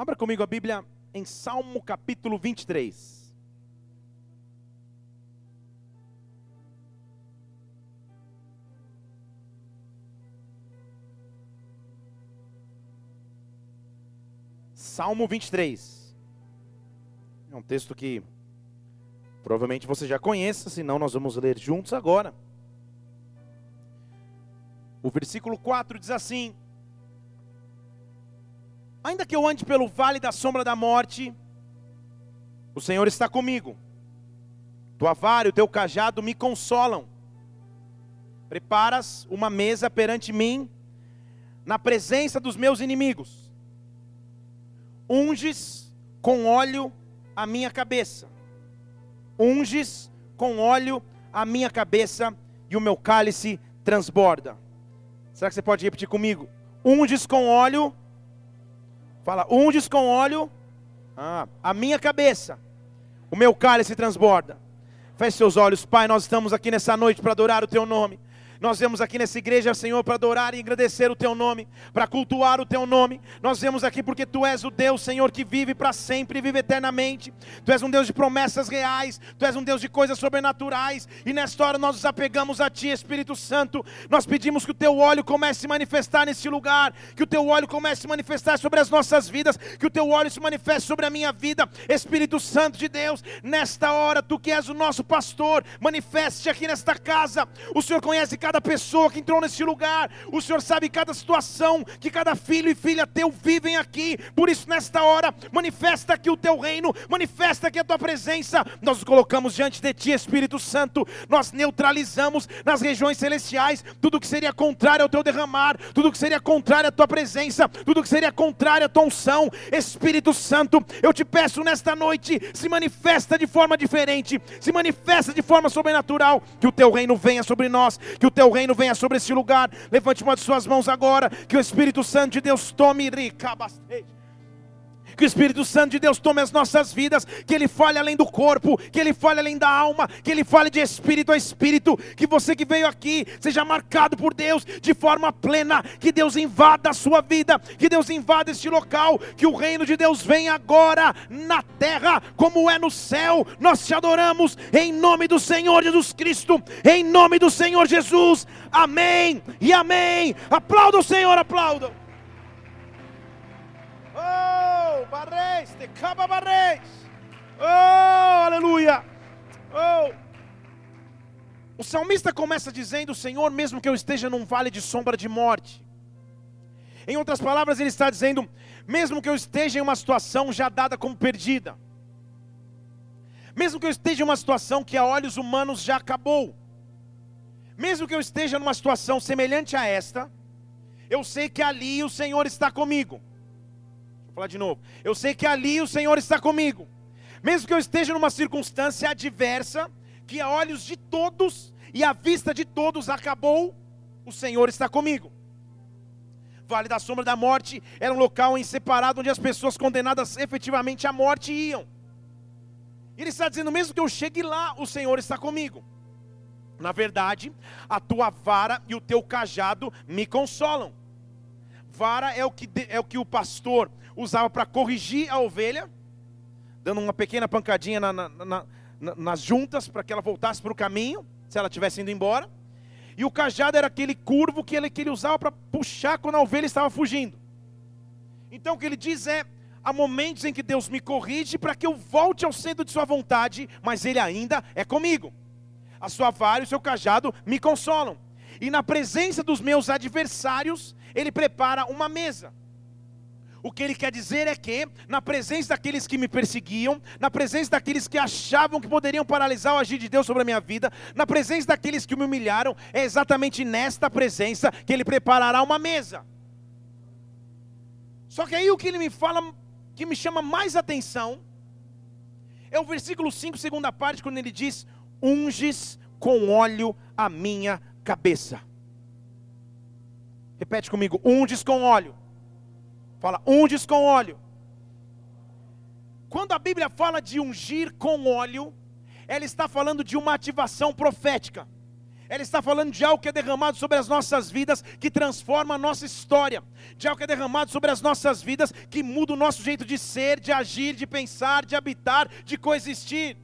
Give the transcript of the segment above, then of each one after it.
Abra comigo a Bíblia em Salmo capítulo 23. Salmo 23. É um texto que provavelmente você já conheça, senão nós vamos ler juntos agora. O versículo 4 diz assim: Ainda que eu ande pelo vale da sombra da morte, o Senhor está comigo. Tua vara e o teu cajado me consolam. Preparas uma mesa perante mim, na presença dos meus inimigos. Unges com óleo a minha cabeça. Unges com óleo a minha cabeça e o meu cálice transborda. Será que você pode repetir comigo? Unges com óleo Fala, unges com óleo ah, a minha cabeça, o meu cálice transborda. Feche seus olhos, Pai, nós estamos aqui nessa noite para adorar o Teu nome. Nós vemos aqui nessa igreja, Senhor, para adorar e agradecer o Teu nome, para cultuar o Teu nome. Nós vemos aqui porque Tu és o Deus, Senhor, que vive para sempre e vive eternamente. Tu és um Deus de promessas reais, Tu és um Deus de coisas sobrenaturais. E nesta hora nós nos apegamos a Ti, Espírito Santo. Nós pedimos que o Teu óleo comece a se manifestar nesse lugar, que o Teu óleo comece a se manifestar sobre as nossas vidas, que o Teu óleo se manifeste sobre a minha vida. Espírito Santo de Deus, nesta hora, Tu que és o nosso pastor, manifeste aqui nesta casa. O Senhor conhece cada cada pessoa que entrou nesse lugar. O Senhor sabe cada situação que cada filho e filha teu vivem aqui. Por isso, nesta hora, manifesta aqui o teu reino, manifesta aqui a tua presença. Nós nos colocamos diante de ti, Espírito Santo. Nós neutralizamos nas regiões celestiais tudo que seria contrário ao teu derramar, tudo que seria contrário à tua presença, tudo que seria contrário à tua unção. Espírito Santo, eu te peço nesta noite, se manifesta de forma diferente, se manifesta de forma sobrenatural, que o teu reino venha sobre nós, que o teu reino venha sobre esse lugar. Levante uma de suas mãos agora, que o Espírito Santo de Deus tome bastante que o Espírito Santo de Deus tome as nossas vidas, que Ele fale além do corpo, que Ele fale além da alma, que Ele fale de espírito a espírito, que você que veio aqui seja marcado por Deus de forma plena, que Deus invada a sua vida, que Deus invada este local, que o reino de Deus venha agora na terra, como é no céu. Nós te adoramos em nome do Senhor Jesus Cristo, em nome do Senhor Jesus. Amém e amém. Aplauda o Senhor, aplauda. Oh, barreis, te caba barreis. Oh, aleluia. Oh. O salmista começa dizendo: Senhor, mesmo que eu esteja num vale de sombra de morte. Em outras palavras, ele está dizendo: mesmo que eu esteja em uma situação já dada como perdida, mesmo que eu esteja em uma situação que a olhos humanos já acabou, mesmo que eu esteja numa situação semelhante a esta, eu sei que ali o Senhor está comigo. Falar de novo. Eu sei que ali o Senhor está comigo. Mesmo que eu esteja numa circunstância adversa, que a olhos de todos e à vista de todos acabou, o Senhor está comigo. Vale da sombra da morte era um local em separado onde as pessoas condenadas efetivamente à morte iam. Ele está dizendo: mesmo que eu chegue lá, o Senhor está comigo. Na verdade, a tua vara e o teu cajado me consolam. Vara é o que, é o, que o pastor usava para corrigir a ovelha, dando uma pequena pancadinha na, na, na, nas juntas para que ela voltasse para o caminho, se ela estivesse indo embora. E o cajado era aquele curvo que ele, que ele usava para puxar quando a ovelha estava fugindo. Então o que ele diz é: há momentos em que Deus me corrige para que eu volte ao centro de Sua vontade, mas Ele ainda é comigo. A sua vara e o seu cajado me consolam. E na presença dos meus adversários, Ele prepara uma mesa. O que ele quer dizer é que, na presença daqueles que me perseguiam, na presença daqueles que achavam que poderiam paralisar o agir de Deus sobre a minha vida, na presença daqueles que me humilharam, é exatamente nesta presença que ele preparará uma mesa. Só que aí o que ele me fala, que me chama mais atenção, é o versículo 5, segunda parte, quando ele diz: Unges com óleo a minha cabeça. Repete comigo: unges com óleo. Fala, unges com óleo. Quando a Bíblia fala de ungir com óleo, ela está falando de uma ativação profética. ela está falando de algo que é derramado sobre as nossas vidas, que transforma a nossa história, de algo que é derramado sobre as nossas vidas, que muda o nosso jeito de ser, de agir, de pensar, de habitar, de coexistir.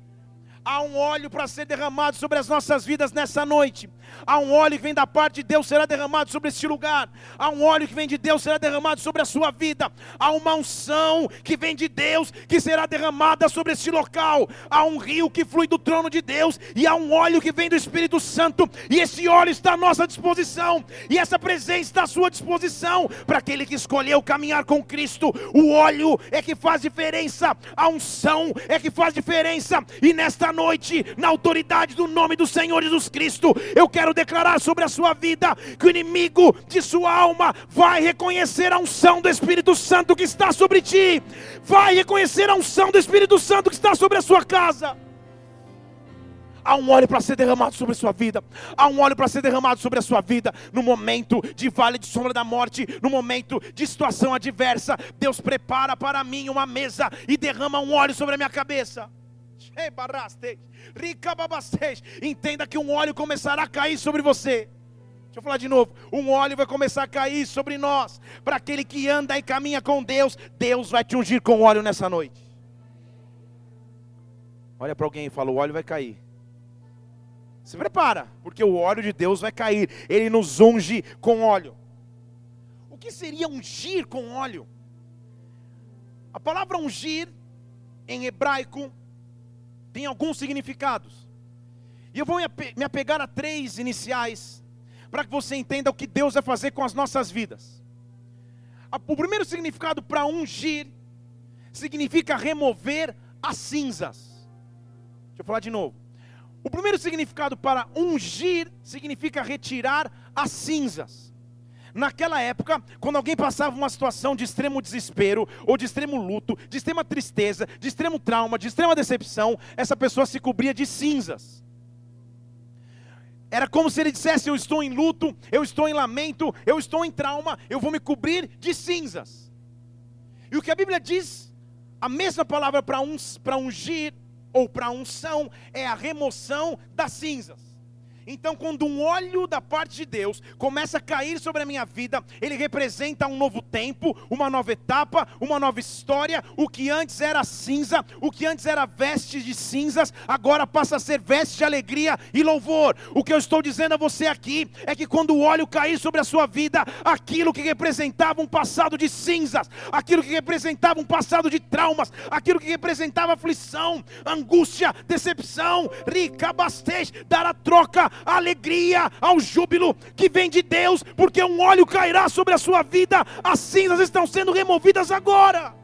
Há um óleo para ser derramado sobre as nossas vidas nessa noite. Há um óleo que vem da parte de Deus, será derramado sobre este lugar. Há um óleo que vem de Deus, será derramado sobre a sua vida. Há uma unção que vem de Deus, que será derramada sobre este local. Há um rio que flui do trono de Deus. E há um óleo que vem do Espírito Santo. E esse óleo está à nossa disposição. E essa presença está à sua disposição. Para aquele que escolheu caminhar com Cristo. O óleo é que faz diferença. A unção é que faz diferença. E nesta noite, na autoridade do nome do Senhor Jesus Cristo, eu quero declarar sobre a sua vida que o inimigo de sua alma vai reconhecer a unção do Espírito Santo que está sobre ti, vai reconhecer a unção do Espírito Santo que está sobre a sua casa. Há um óleo para ser derramado sobre a sua vida. Há um óleo para ser derramado sobre a sua vida. No momento de vale de sombra da morte, no momento de situação adversa, Deus prepara para mim uma mesa e derrama um óleo sobre a minha cabeça. Entenda que um óleo começará a cair sobre você. Deixa eu falar de novo. Um óleo vai começar a cair sobre nós. Para aquele que anda e caminha com Deus, Deus vai te ungir com óleo nessa noite. Olha para alguém e fala: o óleo vai cair. Se prepara, porque o óleo de Deus vai cair. Ele nos unge com óleo. O que seria ungir com óleo? A palavra ungir em hebraico tem alguns significados. E eu vou me apegar a três iniciais, para que você entenda o que Deus vai fazer com as nossas vidas. O primeiro significado para ungir significa remover as cinzas. Deixa eu falar de novo. O primeiro significado para ungir significa retirar as cinzas. Naquela época, quando alguém passava uma situação de extremo desespero, ou de extremo luto, de extrema tristeza, de extremo trauma, de extrema decepção, essa pessoa se cobria de cinzas. Era como se ele dissesse: Eu estou em luto, eu estou em lamento, eu estou em trauma, eu vou me cobrir de cinzas. E o que a Bíblia diz, a mesma palavra para ungir ou para unção, é a remoção das cinzas. Então, quando um óleo da parte de Deus começa a cair sobre a minha vida, ele representa um novo tempo, uma nova etapa, uma nova história. O que antes era cinza, o que antes era veste de cinzas, agora passa a ser veste de alegria e louvor. O que eu estou dizendo a você aqui é que quando o óleo cair sobre a sua vida, aquilo que representava um passado de cinzas, aquilo que representava um passado de traumas, aquilo que representava aflição, angústia, decepção, rica, bastez, dar a troca a alegria, ao júbilo que vem de Deus, porque um óleo cairá sobre a sua vida, as cinzas estão sendo removidas agora.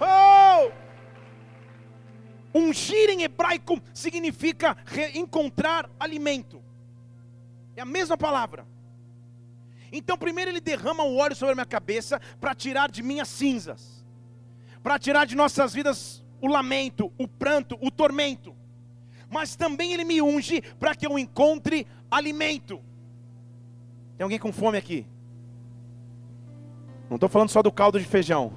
Oh! Ungir em hebraico significa encontrar alimento. É a mesma palavra. Então, primeiro ele derrama o óleo sobre a minha cabeça para tirar de mim as cinzas, para tirar de nossas vidas o lamento, o pranto, o tormento. Mas também Ele me unge para que eu encontre alimento. Tem alguém com fome aqui? Não estou falando só do caldo de feijão.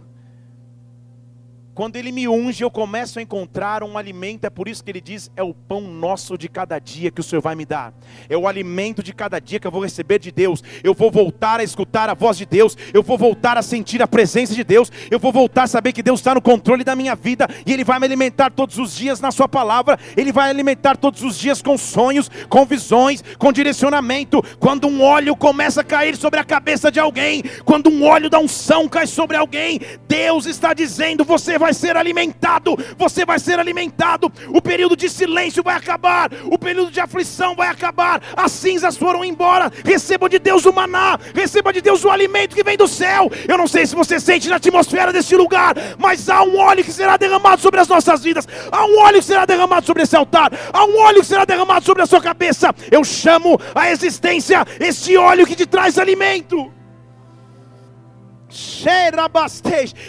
Quando Ele me unge, eu começo a encontrar um alimento. É por isso que Ele diz: é o pão nosso de cada dia que o Senhor vai me dar. É o alimento de cada dia que eu vou receber de Deus. Eu vou voltar a escutar a voz de Deus. Eu vou voltar a sentir a presença de Deus. Eu vou voltar a saber que Deus está no controle da minha vida. E Ele vai me alimentar todos os dias na Sua palavra. Ele vai alimentar todos os dias com sonhos, com visões, com direcionamento. Quando um óleo começa a cair sobre a cabeça de alguém, quando um óleo da unção cai sobre alguém, Deus está dizendo: você vai vai ser alimentado, você vai ser alimentado. O período de silêncio vai acabar, o período de aflição vai acabar. As cinzas foram embora. Receba de Deus o maná, receba de Deus o alimento que vem do céu. Eu não sei se você sente na atmosfera desse lugar, mas há um óleo que será derramado sobre as nossas vidas. Há um óleo que será derramado sobre esse altar. Há um óleo que será derramado sobre a sua cabeça. Eu chamo a existência este óleo que te traz alimento.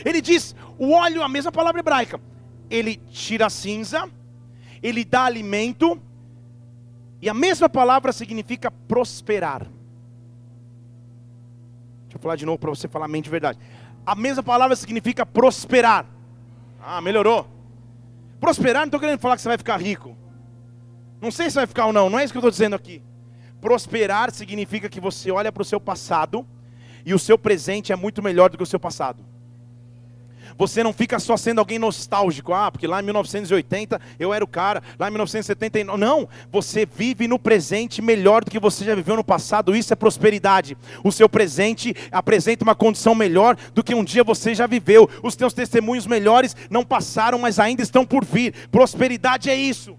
Ele diz: o óleo, a mesma palavra hebraica, ele tira a cinza, ele dá alimento, e a mesma palavra significa prosperar. Deixa eu falar de novo para você falar a mente de verdade. A mesma palavra significa prosperar. Ah, melhorou. Prosperar, não estou querendo falar que você vai ficar rico. Não sei se vai ficar ou não, não é isso que eu estou dizendo aqui. Prosperar significa que você olha para o seu passado e o seu presente é muito melhor do que o seu passado. Você não fica só sendo alguém nostálgico, ah, porque lá em 1980 eu era o cara, lá em 1979. Não, você vive no presente melhor do que você já viveu no passado. Isso é prosperidade. O seu presente apresenta uma condição melhor do que um dia você já viveu. Os teus testemunhos melhores não passaram, mas ainda estão por vir. Prosperidade é isso,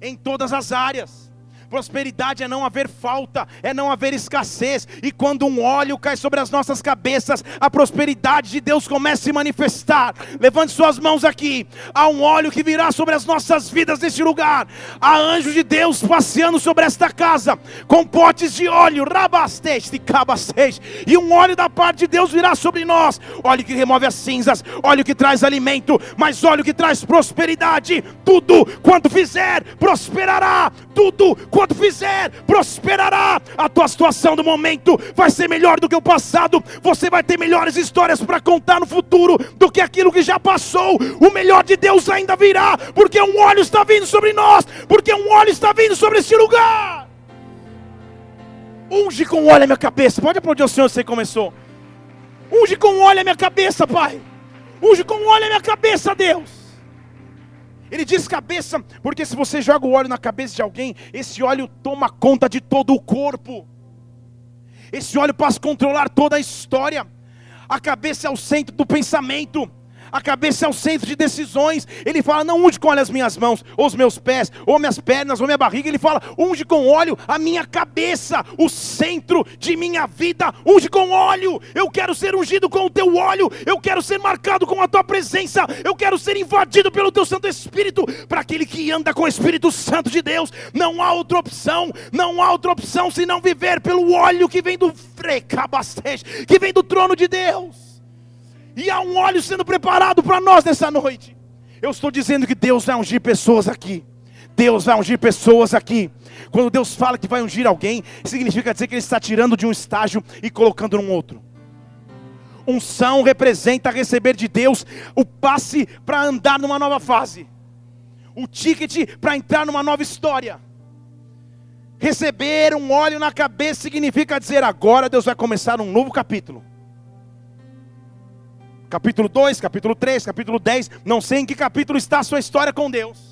em todas as áreas. Prosperidade é não haver falta, é não haver escassez. E quando um óleo cai sobre as nossas cabeças, a prosperidade de Deus começa a se manifestar. Levante suas mãos aqui. Há um óleo que virá sobre as nossas vidas neste lugar. Há anjos de Deus passeando sobre esta casa com potes de óleo, rabasteste, cabasteste. E um óleo da parte de Deus virá sobre nós. Óleo que remove as cinzas, óleo que traz alimento, mas óleo que traz prosperidade. Tudo quanto fizer, prosperará. Tudo quanto quanto fizer, prosperará. A tua situação do momento vai ser melhor do que o passado. Você vai ter melhores histórias para contar no futuro do que aquilo que já passou. O melhor de Deus ainda virá, porque um óleo está vindo sobre nós, porque um óleo está vindo sobre esse lugar. Unge com óleo a minha cabeça. Pode aplaudir o Senhor, você começou. Unge com óleo a minha cabeça, Pai. Unge com óleo a minha cabeça, Deus. Ele diz cabeça, porque se você joga o óleo na cabeça de alguém, esse óleo toma conta de todo o corpo. Esse óleo passa a controlar toda a história. A cabeça é o centro do pensamento a cabeça é o centro de decisões. Ele fala: não unge com óleo as minhas mãos, ou os meus pés, ou minhas pernas, ou minha barriga. Ele fala: unge com óleo a minha cabeça, o centro de minha vida. Unge com óleo. Eu quero ser ungido com o teu óleo. Eu quero ser marcado com a tua presença. Eu quero ser invadido pelo teu Santo Espírito. Para aquele que anda com o Espírito Santo de Deus, não há outra opção. Não há outra opção senão viver pelo óleo que vem do frecabastej, que vem do trono de Deus. E há um óleo sendo preparado para nós nessa noite. Eu estou dizendo que Deus vai ungir pessoas aqui. Deus vai ungir pessoas aqui. Quando Deus fala que vai ungir alguém, significa dizer que Ele está tirando de um estágio e colocando num outro. Unção representa receber de Deus o passe para andar numa nova fase, o ticket para entrar numa nova história. Receber um óleo na cabeça significa dizer agora Deus vai começar um novo capítulo capítulo 2, capítulo 3, capítulo 10, não sei em que capítulo está a sua história com Deus.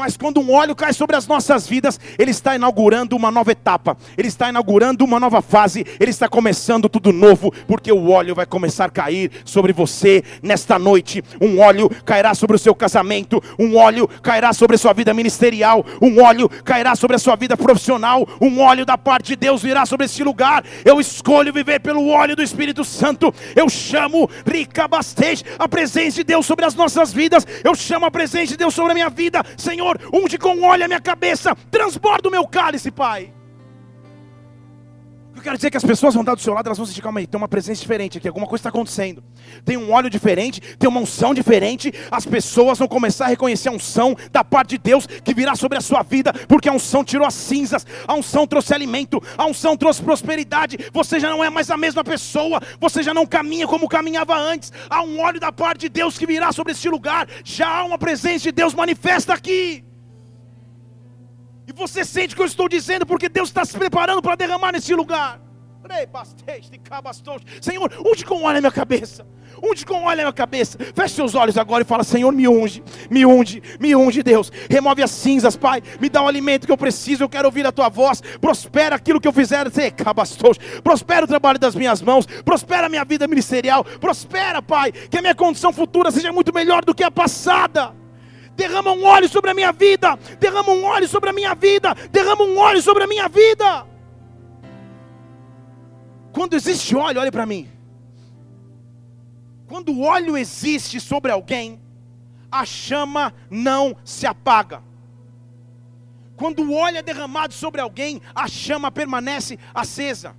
Mas quando um óleo cai sobre as nossas vidas, ele está inaugurando uma nova etapa, ele está inaugurando uma nova fase, ele está começando tudo novo, porque o óleo vai começar a cair sobre você nesta noite. Um óleo cairá sobre o seu casamento, um óleo cairá sobre a sua vida ministerial, um óleo cairá sobre a sua vida profissional, um óleo da parte de Deus virá sobre este lugar. Eu escolho viver pelo óleo do Espírito Santo. Eu chamo rica bastante a presença de Deus sobre as nossas vidas. Eu chamo a presença de Deus sobre a minha vida, Senhor Senhor, unge com óleo a minha cabeça, transborda o meu cálice, Pai. Eu quero dizer que as pessoas vão estar do seu lado, elas vão sentir, calma aí, tem uma presença diferente aqui, alguma coisa está acontecendo. Tem um óleo diferente, tem uma unção diferente. As pessoas vão começar a reconhecer a unção da parte de Deus que virá sobre a sua vida, porque a unção tirou as cinzas, a unção trouxe alimento, a unção trouxe prosperidade. Você já não é mais a mesma pessoa, você já não caminha como caminhava antes. Há um óleo da parte de Deus que virá sobre este lugar, já há uma presença de Deus manifesta aqui. E você sente o que eu estou dizendo, porque Deus está se preparando para derramar nesse lugar. Senhor, unge com óleo a minha cabeça. Unge com óleo a minha cabeça. Feche seus olhos agora e fala: Senhor, me unge, me unge, me unge, Deus. Remove as cinzas, Pai. Me dá o alimento que eu preciso. Eu quero ouvir a tua voz. Prospera aquilo que eu fizer. Prospera o trabalho das minhas mãos. Prospera a minha vida ministerial. Prospera, Pai. Que a minha condição futura seja muito melhor do que a passada derrama um óleo sobre a minha vida, derrama um óleo sobre a minha vida, derrama um óleo sobre a minha vida. Quando existe óleo, olhe para mim. Quando o óleo existe sobre alguém, a chama não se apaga. Quando o óleo é derramado sobre alguém, a chama permanece acesa.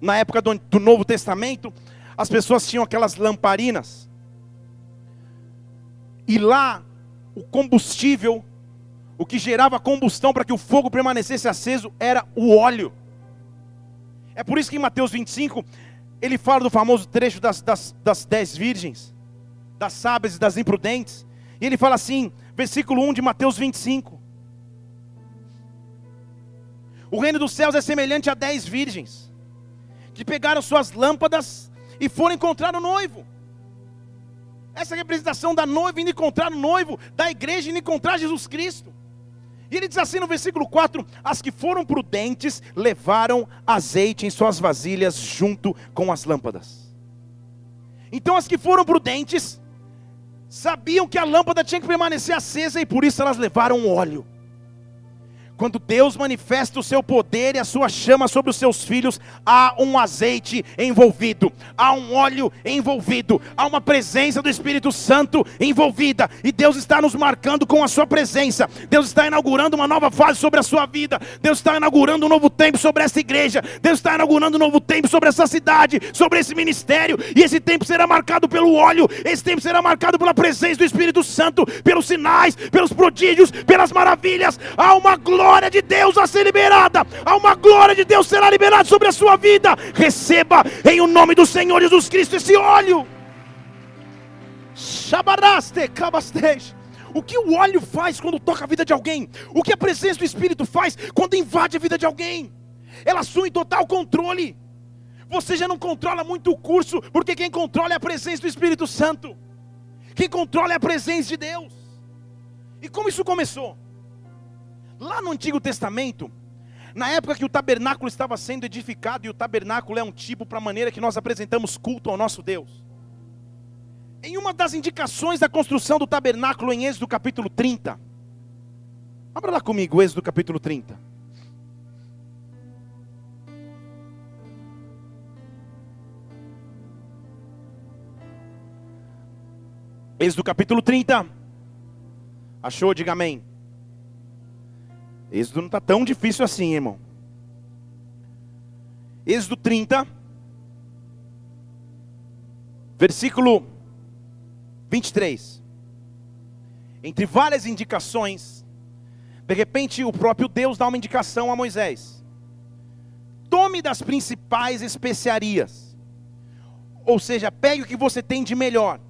Na época do, do Novo Testamento, as pessoas tinham aquelas lamparinas e lá, o combustível, o que gerava combustão para que o fogo permanecesse aceso, era o óleo. É por isso que em Mateus 25, ele fala do famoso trecho das, das, das dez virgens, das sábias e das imprudentes. E ele fala assim, versículo 1 de Mateus 25: O reino dos céus é semelhante a dez virgens, que pegaram suas lâmpadas e foram encontrar o noivo. Essa representação da noiva indo encontrar o noivo, da igreja indo encontrar Jesus Cristo. E ele diz assim no versículo 4: As que foram prudentes levaram azeite em suas vasilhas junto com as lâmpadas. Então as que foram prudentes sabiam que a lâmpada tinha que permanecer acesa e por isso elas levaram óleo. Quando Deus manifesta o seu poder e a sua chama sobre os seus filhos, há um azeite envolvido, há um óleo envolvido, há uma presença do Espírito Santo envolvida, e Deus está nos marcando com a sua presença. Deus está inaugurando uma nova fase sobre a sua vida. Deus está inaugurando um novo tempo sobre essa igreja. Deus está inaugurando um novo tempo sobre essa cidade, sobre esse ministério, e esse tempo será marcado pelo óleo, esse tempo será marcado pela presença do Espírito Santo, pelos sinais, pelos prodígios, pelas maravilhas. Há uma glória glória de Deus a ser liberada, há uma glória de Deus será liberada sobre a sua vida. Receba em o nome do Senhor Jesus Cristo esse óleo. Shabaraste, cabastej. O que o óleo faz quando toca a vida de alguém? O que a presença do Espírito faz quando invade a vida de alguém? Ela assume total controle. Você já não controla muito o curso, porque quem controla é a presença do Espírito Santo. Quem controla é a presença de Deus. E como isso começou? Lá no Antigo Testamento, na época que o tabernáculo estava sendo edificado, e o tabernáculo é um tipo para a maneira que nós apresentamos culto ao nosso Deus. Em uma das indicações da construção do tabernáculo, em Êxodo capítulo 30, abra lá comigo, Êxodo capítulo 30. Êxodo capítulo 30. Achou? Diga amém. Êxodo não está tão difícil assim, irmão. Êxodo 30, versículo 23. Entre várias indicações, de repente o próprio Deus dá uma indicação a Moisés: tome das principais especiarias, ou seja, pegue o que você tem de melhor.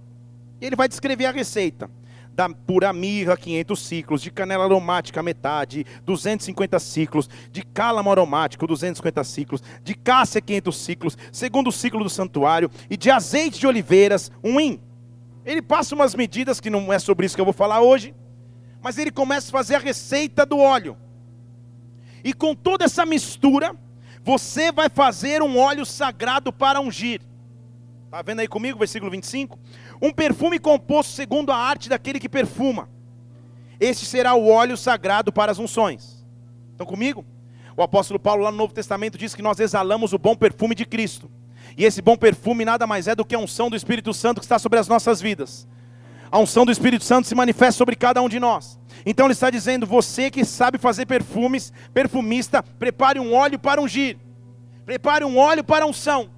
E ele vai descrever a receita da pura mirra, 500 ciclos, de canela aromática, metade, 250 ciclos, de cálamo aromático, 250 ciclos, de cássia, 500 ciclos, segundo ciclo do santuário, e de azeite de oliveiras, um in. Ele passa umas medidas que não é sobre isso que eu vou falar hoje, mas ele começa a fazer a receita do óleo. E com toda essa mistura, você vai fazer um óleo sagrado para ungir. Está vendo aí comigo, versículo 25? Um perfume composto segundo a arte daquele que perfuma. Este será o óleo sagrado para as unções. Estão comigo? O apóstolo Paulo, lá no Novo Testamento, diz que nós exalamos o bom perfume de Cristo. E esse bom perfume nada mais é do que a unção do Espírito Santo que está sobre as nossas vidas. A unção do Espírito Santo se manifesta sobre cada um de nós. Então ele está dizendo: você que sabe fazer perfumes, perfumista, prepare um óleo para ungir, prepare um óleo para unção.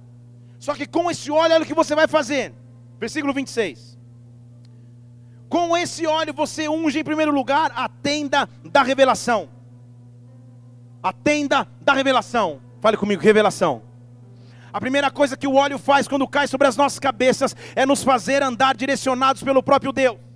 Só que com esse óleo, olha o que você vai fazer. Versículo 26. Com esse óleo você unge em primeiro lugar a tenda da revelação. A tenda da revelação. Fale comigo, revelação. A primeira coisa que o óleo faz quando cai sobre as nossas cabeças é nos fazer andar direcionados pelo próprio Deus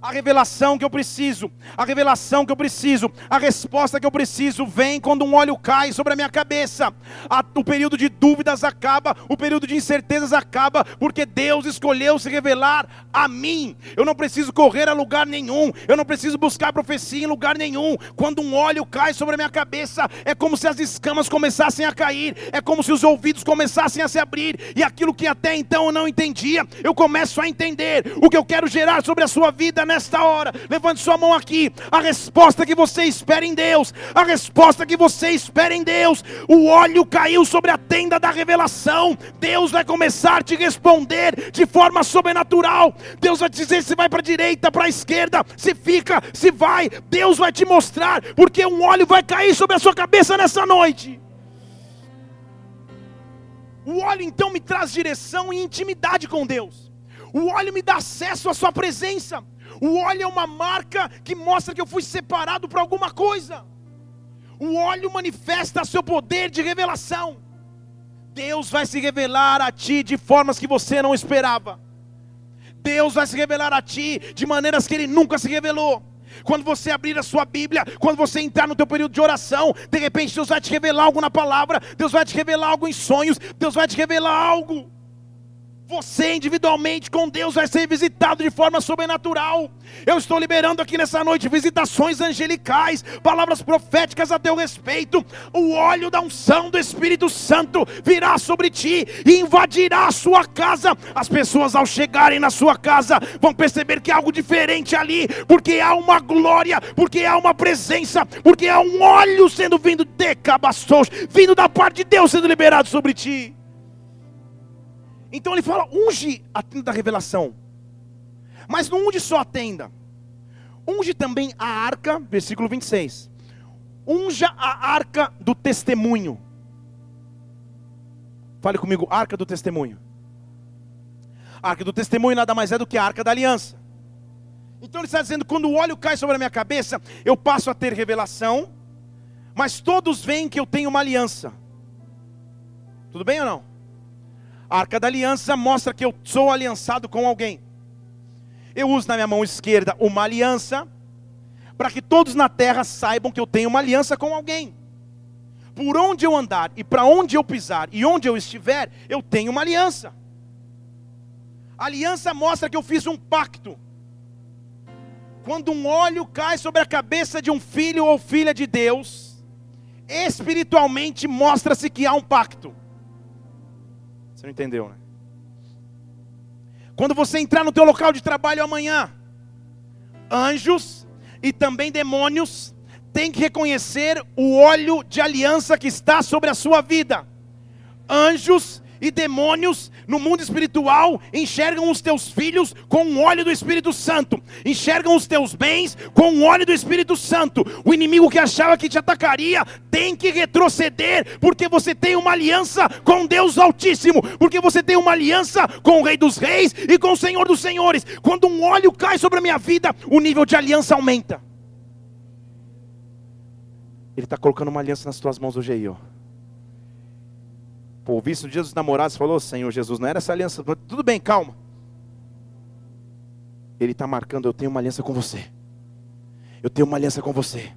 a revelação que eu preciso, a revelação que eu preciso, a resposta que eu preciso vem quando um óleo cai sobre a minha cabeça. A, o período de dúvidas acaba, o período de incertezas acaba, porque Deus escolheu se revelar a mim. Eu não preciso correr a lugar nenhum, eu não preciso buscar profecia em lugar nenhum. Quando um óleo cai sobre a minha cabeça, é como se as escamas começassem a cair, é como se os ouvidos começassem a se abrir, e aquilo que até então eu não entendia, eu começo a entender o que eu quero gerar sobre a sua vida nesta hora. Levante sua mão aqui. A resposta que você espera em Deus. A resposta que você espera em Deus. O óleo caiu sobre a tenda da revelação. Deus vai começar a te responder de forma sobrenatural. Deus vai te dizer se vai para a direita, para a esquerda, se fica, se vai. Deus vai te mostrar, porque um óleo vai cair sobre a sua cabeça nessa noite. O óleo então me traz direção e intimidade com Deus. O óleo me dá acesso à Sua presença. O óleo é uma marca que mostra que eu fui separado para alguma coisa. O óleo manifesta seu poder de revelação. Deus vai se revelar a ti de formas que você não esperava. Deus vai se revelar a ti de maneiras que Ele nunca se revelou. Quando você abrir a sua Bíblia, quando você entrar no teu período de oração, de repente Deus vai te revelar algo na palavra, Deus vai te revelar algo em sonhos, Deus vai te revelar algo. Você individualmente com Deus vai ser visitado de forma sobrenatural. Eu estou liberando aqui nessa noite visitações angelicais, palavras proféticas a teu respeito. O óleo da unção do Espírito Santo virá sobre ti e invadirá a sua casa. As pessoas ao chegarem na sua casa vão perceber que há algo diferente ali, porque há uma glória, porque há uma presença, porque há um óleo sendo vindo de cabastos, vindo da parte de Deus sendo liberado sobre ti. Então ele fala: unge a tenda da revelação. Mas não unge só a tenda. Unge também a arca, versículo 26. Unja a arca do testemunho. Fale comigo, arca do testemunho. A arca do testemunho nada mais é do que a arca da aliança. Então ele está dizendo: quando o óleo cai sobre a minha cabeça, eu passo a ter revelação, mas todos veem que eu tenho uma aliança. Tudo bem ou não? A arca da aliança mostra que eu sou aliançado com alguém. Eu uso na minha mão esquerda uma aliança, para que todos na terra saibam que eu tenho uma aliança com alguém. Por onde eu andar e para onde eu pisar e onde eu estiver, eu tenho uma aliança. A aliança mostra que eu fiz um pacto. Quando um óleo cai sobre a cabeça de um filho ou filha de Deus, espiritualmente mostra-se que há um pacto. Não entendeu, né? Quando você entrar no teu local de trabalho amanhã, anjos e também demônios têm que reconhecer o óleo de aliança que está sobre a sua vida. Anjos e demônios no mundo espiritual enxergam os teus filhos com o óleo do Espírito Santo, enxergam os teus bens com o óleo do Espírito Santo. O inimigo que achava que te atacaria tem que retroceder, porque você tem uma aliança com Deus Altíssimo, porque você tem uma aliança com o Rei dos Reis e com o Senhor dos Senhores. Quando um óleo cai sobre a minha vida, o nível de aliança aumenta. Ele está colocando uma aliança nas tuas mãos hoje aí, ó. Pô, o visto dia dos namorados falou, Senhor Jesus, não era essa aliança. Tudo bem, calma. Ele está marcando, eu tenho uma aliança com você. Eu tenho uma aliança com você.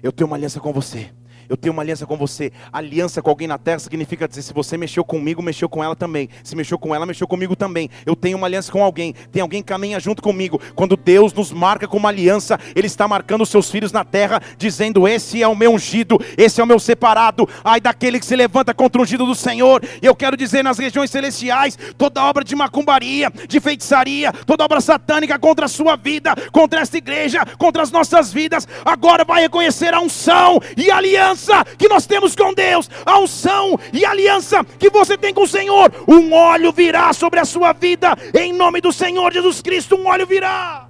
Eu tenho uma aliança com você eu tenho uma aliança com você. Aliança com alguém na terra significa dizer: se você mexeu comigo, mexeu com ela também. Se mexeu com ela, mexeu comigo também. Eu tenho uma aliança com alguém. Tem alguém que caminha junto comigo. Quando Deus nos marca com uma aliança, Ele está marcando os seus filhos na terra, dizendo: Esse é o meu ungido, esse é o meu separado. Ai daquele que se levanta contra o ungido do Senhor. Eu quero dizer nas regiões celestiais: toda obra de macumbaria, de feitiçaria, toda obra satânica contra a sua vida, contra esta igreja, contra as nossas vidas, agora vai reconhecer a unção e a aliança aliança que nós temos com Deus, a unção e a aliança que você tem com o Senhor. Um óleo virá sobre a sua vida, em nome do Senhor Jesus Cristo, um óleo virá.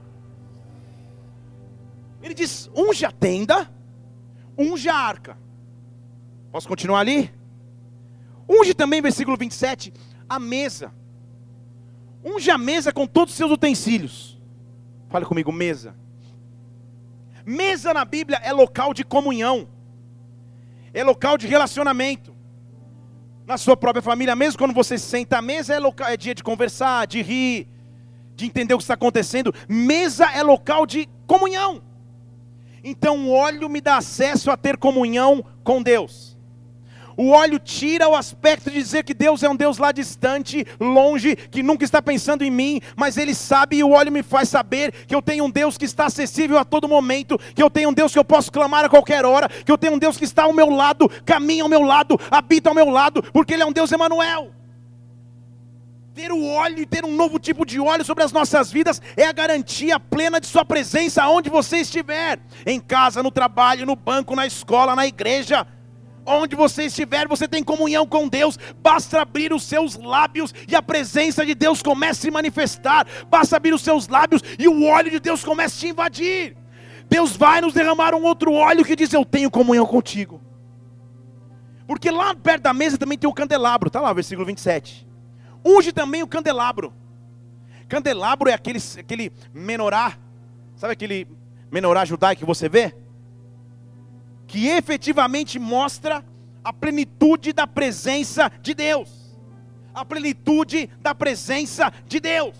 Ele diz: unge a tenda, unge a arca. Posso continuar ali? Unge também, versículo 27, a mesa. Unge a mesa com todos os seus utensílios. Fale comigo, mesa. Mesa na Bíblia é local de comunhão é local de relacionamento. Na sua própria família, mesmo quando você senta à mesa, é, local, é dia de conversar, de rir, de entender o que está acontecendo. Mesa é local de comunhão. Então o óleo me dá acesso a ter comunhão com Deus. O óleo tira o aspecto de dizer que Deus é um Deus lá distante, longe, que nunca está pensando em mim, mas Ele sabe e o óleo me faz saber que eu tenho um Deus que está acessível a todo momento, que eu tenho um Deus que eu posso clamar a qualquer hora, que eu tenho um Deus que está ao meu lado, caminha ao meu lado, habita ao meu lado, porque Ele é um Deus Emanuel. Ter o óleo e ter um novo tipo de óleo sobre as nossas vidas é a garantia plena de Sua presença aonde você estiver, em casa, no trabalho, no banco, na escola, na igreja. Onde você estiver, você tem comunhão com Deus. Basta abrir os seus lábios e a presença de Deus começa a se manifestar. Basta abrir os seus lábios e o óleo de Deus começa a te invadir. Deus vai nos derramar um outro óleo que diz: Eu tenho comunhão contigo. Porque lá perto da mesa também tem o candelabro, está lá, versículo 27. Unge também o candelabro. Candelabro é aquele, aquele menorá, sabe aquele menorá judaico que você vê? Que efetivamente mostra a plenitude da presença de Deus. A plenitude da presença de Deus.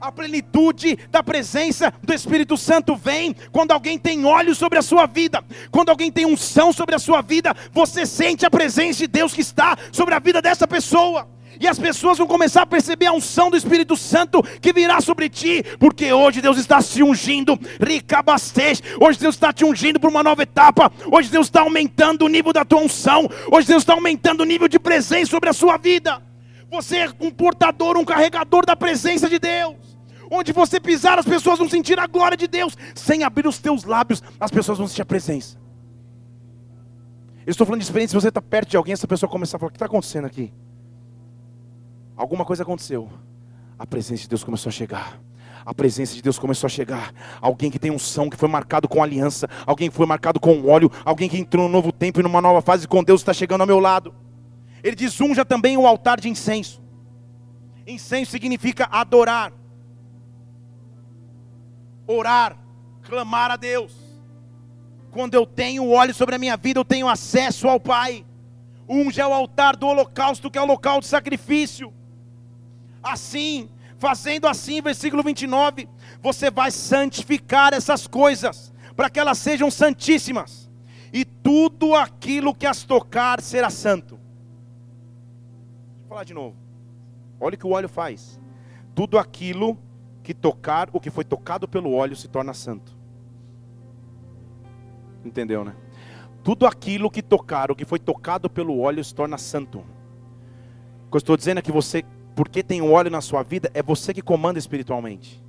A plenitude da presença do Espírito Santo vem quando alguém tem olhos sobre a sua vida, quando alguém tem unção sobre a sua vida, você sente a presença de Deus que está sobre a vida dessa pessoa. E as pessoas vão começar a perceber a unção do Espírito Santo que virá sobre ti, porque hoje Deus está se ungindo, ricabastez. Hoje Deus está te ungindo para uma nova etapa. Hoje Deus está aumentando o nível da tua unção. Hoje Deus está aumentando o nível de presença sobre a sua vida. Você é um portador, um carregador da presença de Deus. Onde você pisar, as pessoas vão sentir a glória de Deus. Sem abrir os teus lábios, as pessoas vão sentir a presença. Eu estou falando de experiência, se você está perto de alguém, essa pessoa começar a falar: O que está acontecendo aqui? Alguma coisa aconteceu. A presença de Deus começou a chegar. A presença de Deus começou a chegar. Alguém que tem um som, que foi marcado com aliança. Alguém que foi marcado com óleo. Alguém que entrou num novo tempo e numa nova fase com Deus está chegando ao meu lado. Ele diz: unja também o altar de incenso. Incenso significa adorar orar, clamar a Deus. Quando eu tenho óleo sobre a minha vida, eu tenho acesso ao Pai. É o altar do holocausto, que é o local de sacrifício. Assim, fazendo assim, versículo 29, você vai santificar essas coisas, para que elas sejam santíssimas, e tudo aquilo que as tocar será santo. Deixa eu falar de novo. Olha o que o óleo faz. Tudo aquilo que tocar o que foi tocado pelo óleo se torna santo. Entendeu, né? Tudo aquilo que tocar o que foi tocado pelo óleo se torna santo. O que eu estou dizendo é que você, porque tem o óleo na sua vida, é você que comanda espiritualmente.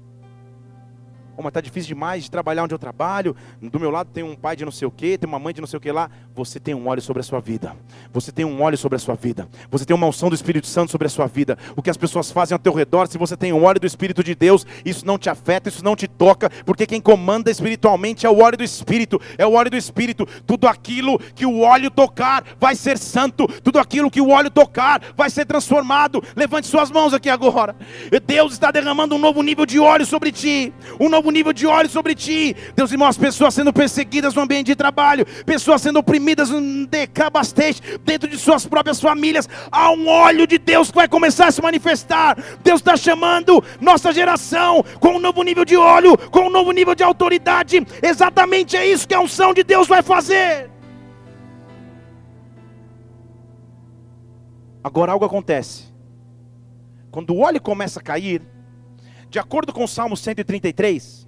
Oh, mas está difícil demais de trabalhar onde eu trabalho. Do meu lado tem um pai de não sei o que, tem uma mãe de não sei o que lá. Você tem um óleo sobre a sua vida. Você tem um óleo sobre a sua vida. Você tem uma unção do Espírito Santo sobre a sua vida. O que as pessoas fazem ao teu redor, se você tem o óleo do Espírito de Deus, isso não te afeta, isso não te toca, porque quem comanda espiritualmente é o óleo do Espírito. É o óleo do Espírito. Tudo aquilo que o óleo tocar vai ser santo. Tudo aquilo que o óleo tocar vai ser transformado. Levante suas mãos aqui agora. Deus está derramando um novo nível de óleo sobre ti. Um novo novo nível de óleo sobre ti. Deus irmãos, pessoas sendo perseguidas no ambiente de trabalho, pessoas sendo oprimidas dentro de suas próprias famílias. Há um óleo de Deus que vai começar a se manifestar. Deus está chamando nossa geração com um novo nível de óleo, com um novo nível de autoridade. Exatamente é isso que a unção de Deus vai fazer. Agora algo acontece. Quando o óleo começa a cair, de acordo com o Salmo 133,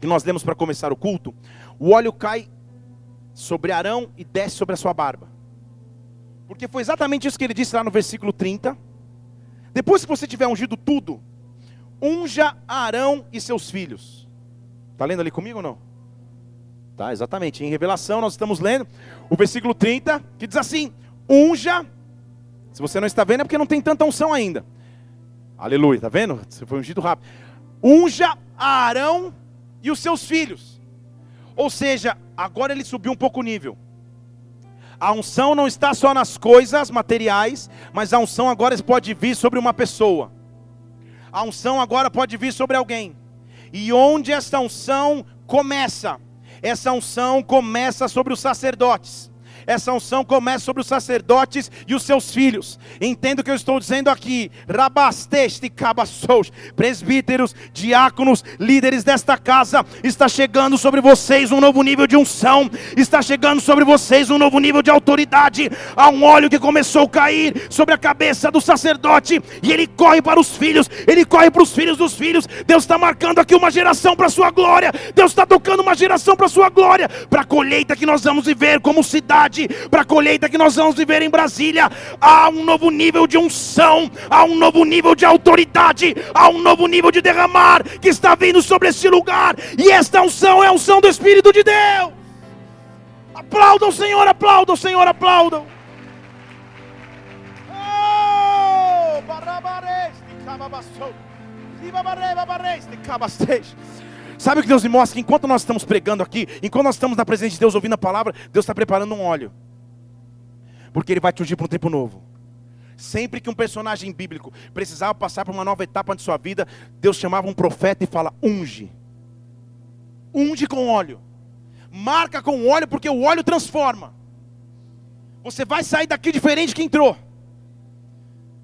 que nós lemos para começar o culto, o óleo cai sobre Arão e desce sobre a sua barba. Porque foi exatamente isso que ele disse lá no versículo 30. Depois que você tiver ungido tudo, unja Arão e seus filhos. Está lendo ali comigo ou não? Tá, exatamente. Em Revelação nós estamos lendo o versículo 30, que diz assim: unja. Se você não está vendo é porque não tem tanta unção ainda. Aleluia, tá vendo? Você foi ungido rápido. Unja Arão e os seus filhos. Ou seja, agora ele subiu um pouco o nível. A unção não está só nas coisas materiais, mas a unção agora pode vir sobre uma pessoa. A unção agora pode vir sobre alguém. E onde essa unção começa? Essa unção começa sobre os sacerdotes. Essa unção começa sobre os sacerdotes e os seus filhos. Entendo o que eu estou dizendo aqui. Rabasteste cabassous, presbíteros, diáconos, líderes desta casa, está chegando sobre vocês um novo nível de unção, está chegando sobre vocês um novo nível de autoridade. Há um óleo que começou a cair sobre a cabeça do sacerdote e ele corre para os filhos, ele corre para os filhos dos filhos. Deus está marcando aqui uma geração para a sua glória. Deus está tocando uma geração para a sua glória, para a colheita que nós vamos viver como cidade para a colheita que nós vamos viver em Brasília. Há um novo nível de unção, há um novo nível de autoridade, há um novo nível de derramar que está vindo sobre este lugar, e esta unção é a unção do Espírito de Deus. Aplaudam, Senhor, aplaudam, Senhor, aplaudam. Oh, Sabe o que Deus me mostra? Que enquanto nós estamos pregando aqui, enquanto nós estamos na presença de Deus ouvindo a palavra, Deus está preparando um óleo. Porque Ele vai te ungir para um tempo novo. Sempre que um personagem bíblico precisava passar por uma nova etapa de sua vida, Deus chamava um profeta e fala: unge. Unge com óleo. Marca com óleo, porque o óleo transforma. Você vai sair daqui diferente que entrou.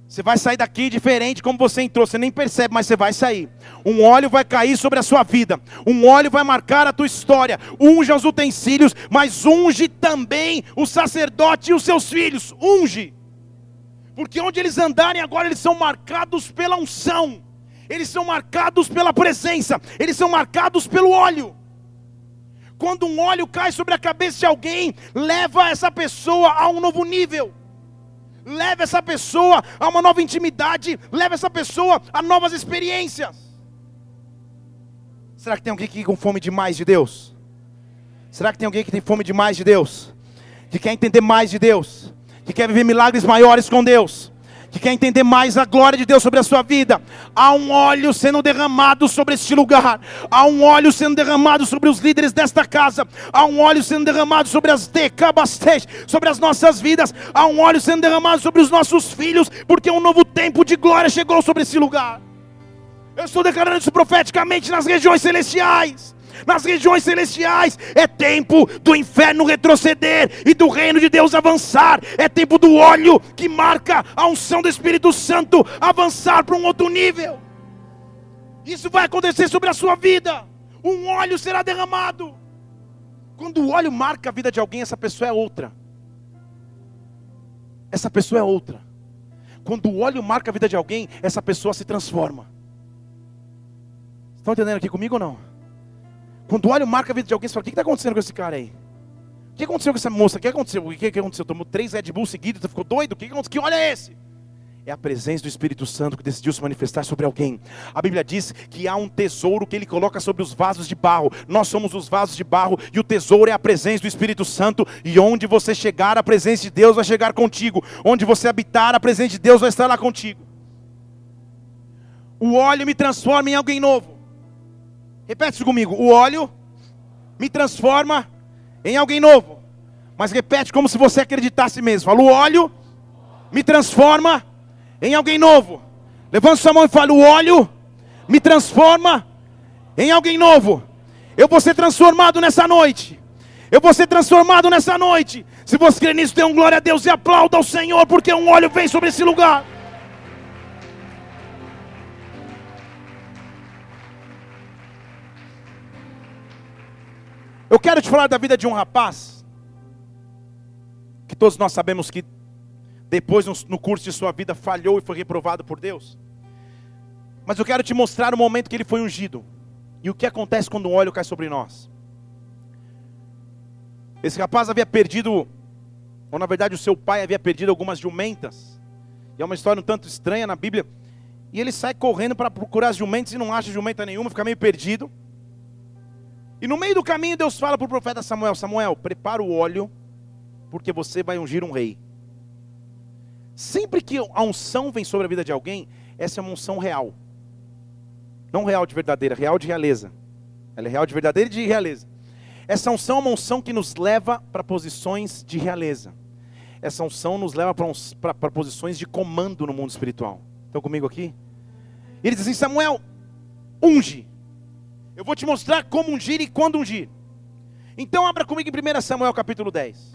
Você vai sair daqui diferente como você entrou, você nem percebe, mas você vai sair. Um óleo vai cair sobre a sua vida, um óleo vai marcar a tua história. Unge os utensílios, mas unge também o sacerdote e os seus filhos. Unge, porque onde eles andarem agora, eles são marcados pela unção, eles são marcados pela presença, eles são marcados pelo óleo. Quando um óleo cai sobre a cabeça de alguém, leva essa pessoa a um novo nível leva essa pessoa a uma nova intimidade, leva essa pessoa a novas experiências. Será que tem alguém aqui com fome de mais de Deus? Será que tem alguém que tem fome de mais de Deus? Que quer entender mais de Deus? Que quer viver milagres maiores com Deus? Que quer entender mais a glória de Deus sobre a sua vida, há um óleo sendo derramado sobre este lugar, há um óleo sendo derramado sobre os líderes desta casa, há um óleo sendo derramado sobre as decabastej, sobre as nossas vidas, há um óleo sendo derramado sobre os nossos filhos, porque um novo tempo de glória chegou sobre esse lugar. Eu estou declarando isso profeticamente nas regiões celestiais nas regiões celestiais. É tempo do inferno retroceder e do reino de Deus avançar. É tempo do óleo que marca a unção do Espírito Santo avançar para um outro nível. Isso vai acontecer sobre a sua vida. Um óleo será derramado. Quando o óleo marca a vida de alguém, essa pessoa é outra. Essa pessoa é outra. Quando o óleo marca a vida de alguém, essa pessoa se transforma. Estão entendendo aqui comigo ou não? Quando olha marca a vida de alguém, você fala: o que está acontecendo com esse cara aí? O que aconteceu com essa moça? O que aconteceu? O que, aconteceu? Tomou três Red Bull seguidos, ficou doido? O que aconteceu? Que olha é esse? É a presença do Espírito Santo que decidiu se manifestar sobre alguém. A Bíblia diz que há um tesouro que ele coloca sobre os vasos de barro. Nós somos os vasos de barro e o tesouro é a presença do Espírito Santo. E onde você chegar, a presença de Deus vai chegar contigo. Onde você habitar, a presença de Deus vai estar lá contigo. O óleo me transforma em alguém novo. Repete isso comigo. O óleo me transforma em alguém novo. Mas repete como se você acreditasse mesmo. Fala, o óleo me transforma em alguém novo. Levanta sua mão e fala, o óleo me transforma em alguém novo. Eu vou ser transformado nessa noite. Eu vou ser transformado nessa noite. Se você crê nisso, dê um glória a Deus e aplauda ao Senhor, porque um óleo vem sobre esse lugar. Eu quero te falar da vida de um rapaz, que todos nós sabemos que depois no curso de sua vida falhou e foi reprovado por Deus. Mas eu quero te mostrar o momento que ele foi ungido e o que acontece quando um óleo cai sobre nós. Esse rapaz havia perdido, ou na verdade o seu pai havia perdido algumas jumentas. E é uma história um tanto estranha na Bíblia. E ele sai correndo para procurar as jumentas e não acha jumenta nenhuma, fica meio perdido. E no meio do caminho, Deus fala para o profeta Samuel: Samuel, prepara o óleo, porque você vai ungir um rei. Sempre que a unção vem sobre a vida de alguém, essa é uma unção real. Não real de verdadeira, real de realeza. Ela é real de verdadeira e de realeza. Essa unção é uma unção que nos leva para posições de realeza. Essa unção nos leva para posições de comando no mundo espiritual. Estão comigo aqui? Ele diz assim: Samuel, unge. Eu vou te mostrar como ungir e quando ungir. Então abra comigo em 1 Samuel capítulo 10.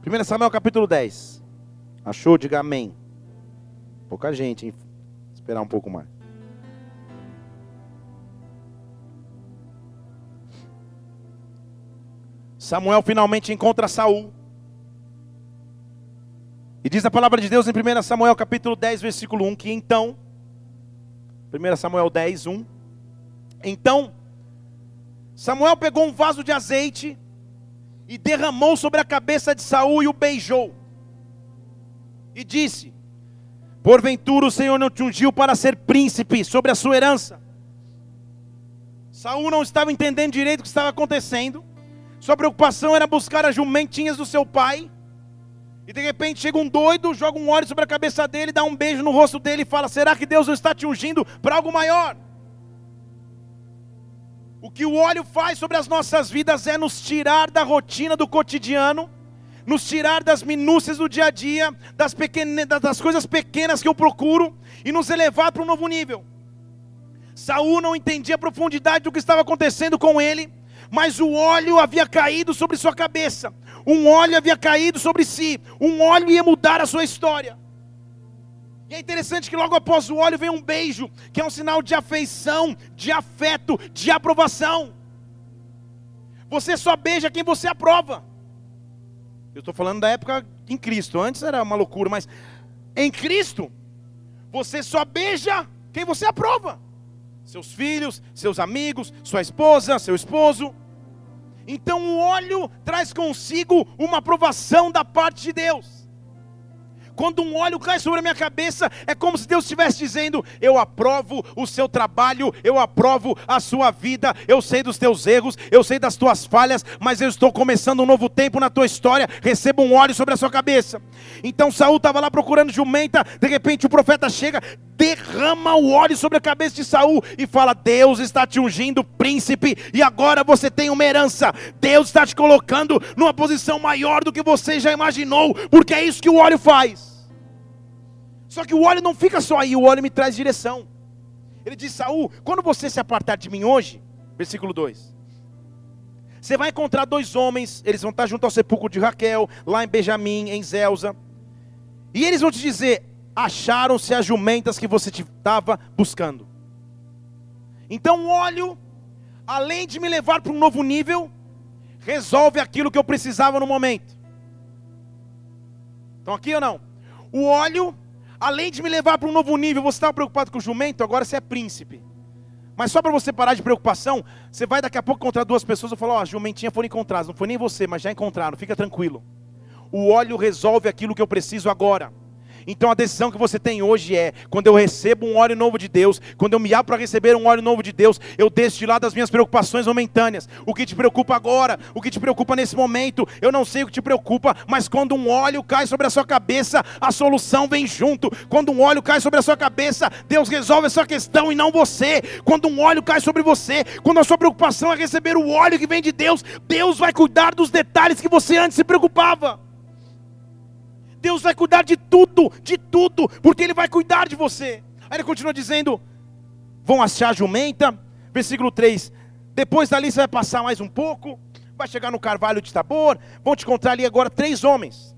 Primeira Samuel capítulo 10. Achou? Diga amém. Pouca gente, hein? Esperar um pouco mais. Samuel finalmente encontra Saul. E diz a palavra de Deus em 1 Samuel capítulo 10, versículo 1, que então, 1 Samuel 10, 1, então, Samuel pegou um vaso de azeite e derramou sobre a cabeça de Saul e o beijou. E disse: Porventura o Senhor não te ungiu para ser príncipe sobre a sua herança. Saul não estava entendendo direito o que estava acontecendo. Sua preocupação era buscar as jumentinhas do seu pai. E de repente chega um doido, joga um óleo sobre a cabeça dele, dá um beijo no rosto dele e fala: Será que Deus não está te ungindo para algo maior? O que o óleo faz sobre as nossas vidas é nos tirar da rotina do cotidiano, nos tirar das minúcias do dia a dia, das, pequenas, das coisas pequenas que eu procuro e nos elevar para um novo nível. Saul não entendia a profundidade do que estava acontecendo com ele, mas o óleo havia caído sobre sua cabeça, um óleo havia caído sobre si, um óleo ia mudar a sua história. E é interessante que logo após o óleo vem um beijo, que é um sinal de afeição, de afeto, de aprovação. Você só beija quem você aprova. Eu estou falando da época em Cristo. Antes era uma loucura, mas em Cristo, você só beija quem você aprova. Seus filhos, seus amigos, sua esposa, seu esposo. Então o óleo traz consigo uma aprovação da parte de Deus. Quando um óleo cai sobre a minha cabeça, é como se Deus estivesse dizendo: Eu aprovo o seu trabalho, eu aprovo a sua vida, eu sei dos teus erros, eu sei das tuas falhas, mas eu estou começando um novo tempo na tua história. Receba um óleo sobre a sua cabeça. Então Saul estava lá procurando jumenta, de repente o profeta chega, derrama o óleo sobre a cabeça de Saul e fala: Deus está te ungindo príncipe, e agora você tem uma herança. Deus está te colocando numa posição maior do que você já imaginou, porque é isso que o óleo faz. Só que o óleo não fica só aí, o óleo me traz direção. Ele diz: Saul, quando você se apartar de mim hoje, versículo 2, você vai encontrar dois homens, eles vão estar junto ao sepulcro de Raquel, lá em Benjamim, em Zelza, e eles vão te dizer: acharam-se as jumentas que você estava buscando. Então o óleo, além de me levar para um novo nível, resolve aquilo que eu precisava no momento. Estão aqui ou não? O óleo além de me levar para um novo nível, você estava preocupado com o jumento, agora você é príncipe. Mas só para você parar de preocupação, você vai daqui a pouco encontrar duas pessoas e falar: Ó, oh, jumentinha foram encontradas. Não foi nem você, mas já encontraram, fica tranquilo. O óleo resolve aquilo que eu preciso agora. Então a decisão que você tem hoje é: quando eu recebo um óleo novo de Deus, quando eu me abro para receber um óleo novo de Deus, eu deixo de lado as minhas preocupações momentâneas. O que te preocupa agora, o que te preocupa nesse momento, eu não sei o que te preocupa, mas quando um óleo cai sobre a sua cabeça, a solução vem junto. Quando um óleo cai sobre a sua cabeça, Deus resolve a sua questão e não você. Quando um óleo cai sobre você, quando a sua preocupação é receber o óleo que vem de Deus, Deus vai cuidar dos detalhes que você antes se preocupava. Deus vai cuidar de tudo, de tudo, porque Ele vai cuidar de você. Aí ele continua dizendo: vão achar jumenta, versículo 3. Depois dali você vai passar mais um pouco, vai chegar no carvalho de Tabor, vão te encontrar ali agora três homens.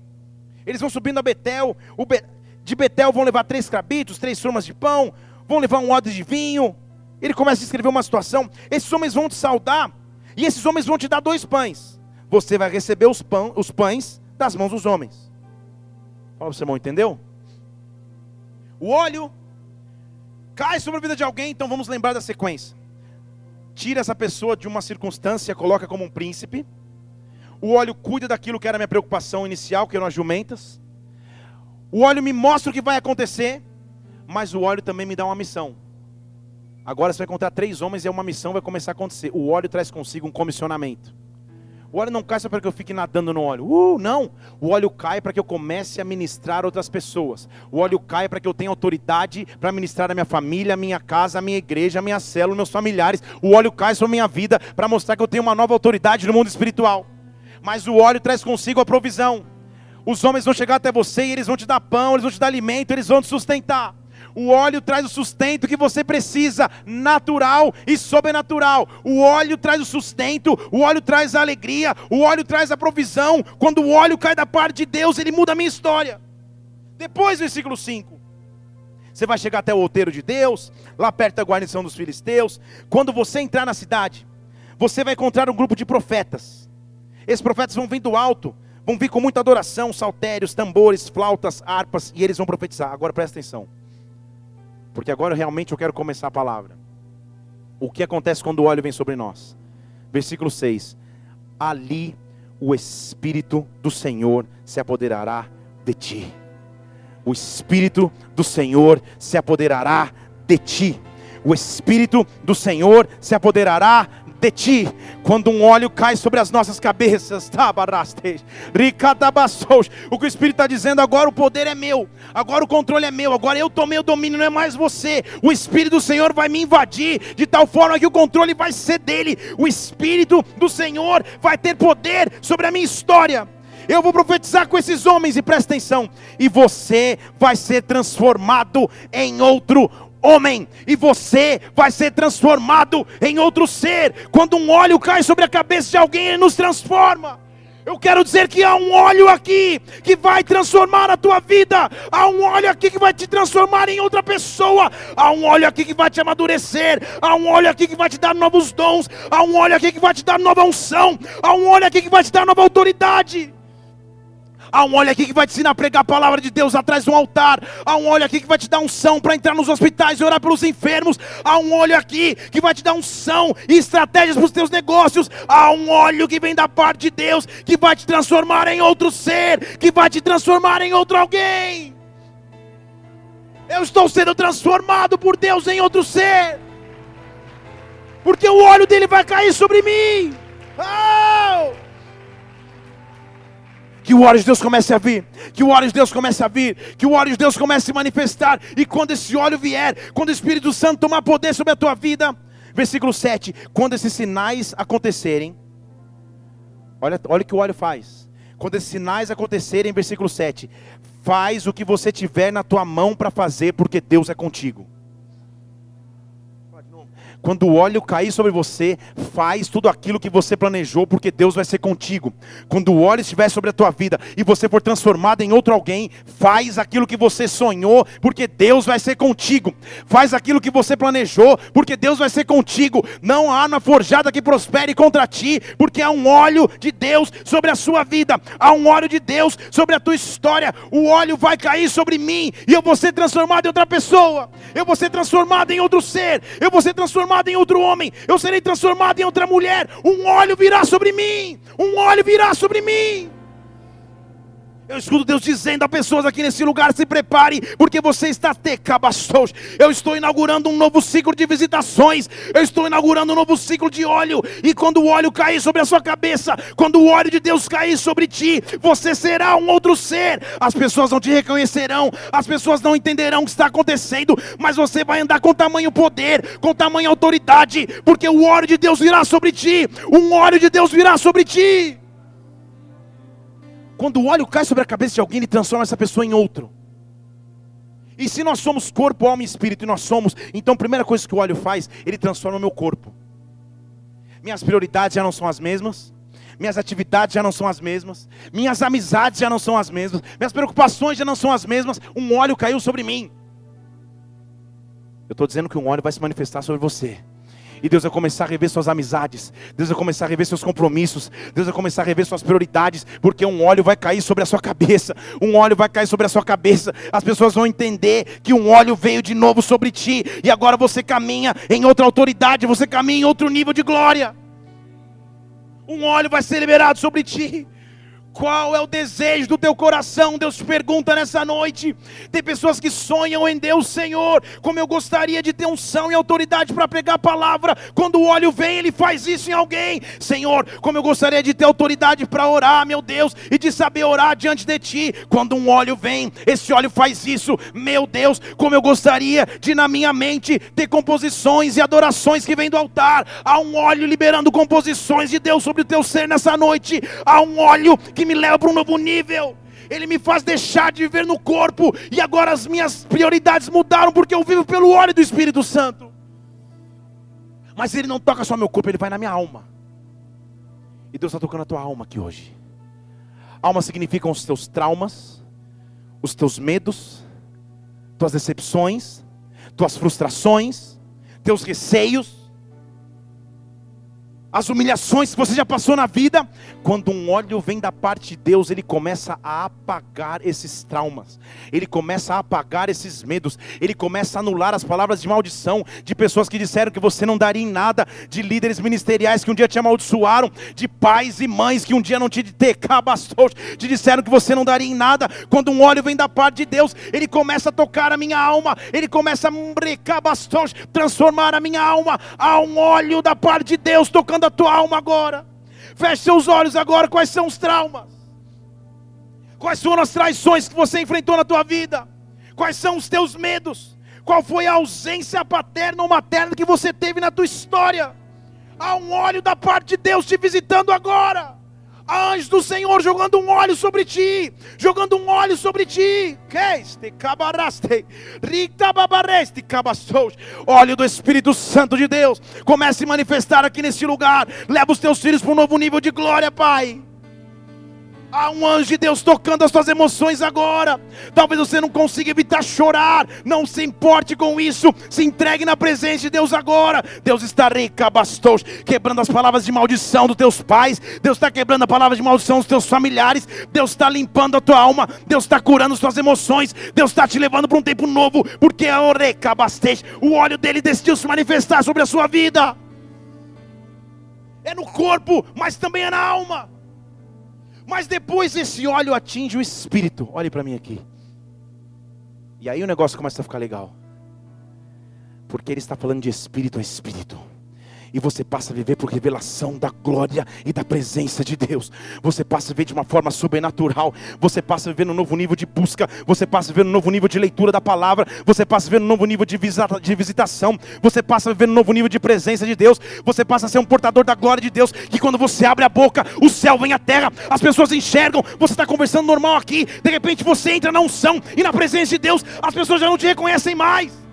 Eles vão subindo a Betel, Be... de Betel vão levar três cabritos, três formas de pão, vão levar um odre de vinho. Ele começa a escrever uma situação. Esses homens vão te saudar, e esses homens vão te dar dois pães. Você vai receber os, pão, os pães das mãos dos homens. Fala para o entendeu? O óleo cai sobre a vida de alguém, então vamos lembrar da sequência. Tira essa pessoa de uma circunstância, coloca como um príncipe. O óleo cuida daquilo que era a minha preocupação inicial, que eram as jumentas. O óleo me mostra o que vai acontecer, mas o óleo também me dá uma missão. Agora você vai encontrar três homens e uma missão vai começar a acontecer. O óleo traz consigo um comissionamento. O óleo não cai só para que eu fique nadando no óleo. Uh, não. O óleo cai para que eu comece a ministrar outras pessoas. O óleo cai para que eu tenha autoridade para ministrar a minha família, a minha casa, a minha igreja, a minha célula, meus familiares. O óleo cai sobre minha vida para mostrar que eu tenho uma nova autoridade no mundo espiritual. Mas o óleo traz consigo a provisão. Os homens vão chegar até você e eles vão te dar pão, eles vão te dar alimento, eles vão te sustentar. O óleo traz o sustento que você precisa, natural e sobrenatural. O óleo traz o sustento, o óleo traz a alegria, o óleo traz a provisão. Quando o óleo cai da parte de Deus, ele muda a minha história. Depois, versículo 5. Você vai chegar até o outeiro de Deus, lá perto da guarnição dos filisteus. Quando você entrar na cidade, você vai encontrar um grupo de profetas. Esses profetas vão vir do alto, vão vir com muita adoração, saltérios, tambores, flautas, harpas, e eles vão profetizar. Agora presta atenção porque agora realmente eu quero começar a palavra. O que acontece quando o óleo vem sobre nós? Versículo 6: Ali o Espírito do Senhor se apoderará de ti. O Espírito do Senhor se apoderará de ti. O Espírito do Senhor se apoderará de ti, quando um óleo cai sobre as nossas cabeças, o que o Espírito está dizendo agora, o poder é meu, agora o controle é meu, agora eu tomei o domínio, não é mais você. O Espírito do Senhor vai me invadir, de tal forma que o controle vai ser dele. O Espírito do Senhor vai ter poder sobre a minha história. Eu vou profetizar com esses homens e presta atenção. E você vai ser transformado em outro homem, e você vai ser transformado em outro ser. Quando um óleo cai sobre a cabeça de alguém, ele nos transforma. Eu quero dizer que há um óleo aqui que vai transformar a tua vida. Há um óleo aqui que vai te transformar em outra pessoa. Há um óleo aqui que vai te amadurecer. Há um óleo aqui que vai te dar novos dons. Há um óleo aqui que vai te dar nova unção. Há um óleo aqui que vai te dar nova autoridade. Há um óleo aqui que vai te ensinar a pregar a palavra de Deus atrás de um altar. Há um óleo aqui que vai te dar unção para entrar nos hospitais e orar pelos enfermos. Há um óleo aqui que vai te dar unção e estratégias para os teus negócios. Há um óleo que vem da parte de Deus que vai te transformar em outro ser, que vai te transformar em outro alguém. Eu estou sendo transformado por Deus em outro ser. Porque o óleo dele vai cair sobre mim. Oh! Que o óleo de Deus comece a vir, que o óleo de Deus comece a vir, que o óleo de Deus comece a se manifestar, e quando esse óleo vier, quando o Espírito Santo tomar poder sobre a tua vida, versículo 7, quando esses sinais acontecerem, olha, olha o que o óleo faz, quando esses sinais acontecerem, versículo 7, faz o que você tiver na tua mão para fazer, porque Deus é contigo. Quando o óleo cair sobre você, faz tudo aquilo que você planejou, porque Deus vai ser contigo. Quando o óleo estiver sobre a tua vida e você for transformado em outro alguém, faz aquilo que você sonhou, porque Deus vai ser contigo. Faz aquilo que você planejou, porque Deus vai ser contigo. Não há arma forjada que prospere contra ti, porque há um óleo de Deus sobre a sua vida, há um óleo de Deus sobre a tua história. O óleo vai cair sobre mim e eu vou ser transformado em outra pessoa. Eu vou ser transformado em outro ser. Eu vou ser transformado transformado em outro homem, eu serei transformado em outra mulher. Um óleo virá sobre mim, um óleo virá sobre mim. Eu escuto Deus dizendo a pessoas aqui nesse lugar: se prepare, porque você está tecabastos. Eu estou inaugurando um novo ciclo de visitações. Eu estou inaugurando um novo ciclo de óleo. E quando o óleo cair sobre a sua cabeça, quando o óleo de Deus cair sobre ti, você será um outro ser. As pessoas não te reconhecerão, as pessoas não entenderão o que está acontecendo, mas você vai andar com tamanho poder, com tamanho autoridade, porque o óleo de Deus virá sobre ti. Um óleo de Deus virá sobre ti. Quando o óleo cai sobre a cabeça de alguém, ele transforma essa pessoa em outro. E se nós somos corpo, alma e espírito, e nós somos, então a primeira coisa que o óleo faz, ele transforma o meu corpo. Minhas prioridades já não são as mesmas, minhas atividades já não são as mesmas, minhas amizades já não são as mesmas, minhas preocupações já não são as mesmas. Um óleo caiu sobre mim. Eu estou dizendo que um óleo vai se manifestar sobre você. E Deus vai começar a rever suas amizades. Deus vai começar a rever seus compromissos. Deus vai começar a rever suas prioridades. Porque um óleo vai cair sobre a sua cabeça. Um óleo vai cair sobre a sua cabeça. As pessoas vão entender que um óleo veio de novo sobre ti. E agora você caminha em outra autoridade. Você caminha em outro nível de glória. Um óleo vai ser liberado sobre ti. Qual é o desejo do teu coração? Deus pergunta nessa noite. Tem pessoas que sonham em Deus, Senhor, como eu gostaria de ter unção e autoridade para pregar a palavra. Quando o óleo vem, ele faz isso em alguém. Senhor, como eu gostaria de ter autoridade para orar, meu Deus, e de saber orar diante de ti. Quando um óleo vem, esse óleo faz isso. Meu Deus, como eu gostaria de na minha mente ter composições e adorações que vêm do altar. Há um óleo liberando composições de Deus sobre o teu ser nessa noite. Há um óleo que me leva para um novo nível. Ele me faz deixar de viver no corpo. E agora as minhas prioridades mudaram porque eu vivo pelo óleo do Espírito Santo. Mas ele não toca só meu corpo, ele vai na minha alma. E Deus está tocando a tua alma aqui hoje. Alma significa os teus traumas, os teus medos, tuas decepções, tuas frustrações, teus receios as humilhações que você já passou na vida, quando um óleo vem da parte de Deus, ele começa a apagar esses traumas, ele começa a apagar esses medos, ele começa a anular as palavras de maldição de pessoas que disseram que você não daria em nada, de líderes ministeriais que um dia te amaldiçoaram, de pais e mães que um dia não te bastou, te disseram que você não daria em nada. Quando um óleo vem da parte de Deus, ele começa a tocar a minha alma, ele começa a bastou, transformar a minha alma. Há um óleo da parte de Deus tocando a tua alma agora. Feche seus olhos agora. Quais são os traumas? Quais foram as traições que você enfrentou na tua vida? Quais são os teus medos? Qual foi a ausência paterna ou materna que você teve na tua história? Há um óleo da parte de Deus te visitando agora. Anjo do Senhor jogando um óleo sobre ti, jogando um óleo sobre ti. Óleo do Espírito Santo de Deus, comece a manifestar aqui nesse lugar. Leva os teus filhos para um novo nível de glória, Pai. Há um anjo de Deus tocando as suas emoções agora. Talvez você não consiga evitar chorar. Não se importe com isso. Se entregue na presença de Deus agora. Deus está recabastou, quebrando as palavras de maldição dos teus pais. Deus está quebrando a palavra de maldição dos teus familiares. Deus está limpando a tua alma. Deus está curando as tuas emoções. Deus está te levando para um tempo novo. Porque a orecabastej, o óleo dele decidiu se manifestar sobre a sua vida. É no corpo, mas também é na alma. Mas depois esse óleo atinge o espírito. Olhe para mim aqui. E aí o negócio começa a ficar legal. Porque ele está falando de espírito a espírito e você passa a viver por revelação da glória e da presença de Deus. Você passa a viver de uma forma sobrenatural. Você passa a viver num novo nível de busca. Você passa a viver num novo nível de leitura da palavra. Você passa a viver num novo nível de, visita, de visitação. Você passa a viver num novo nível de presença de Deus. Você passa a ser um portador da glória de Deus. Que quando você abre a boca, o céu vem à terra. As pessoas enxergam. Você está conversando normal aqui. De repente você entra na unção e na presença de Deus. As pessoas já não te reconhecem mais.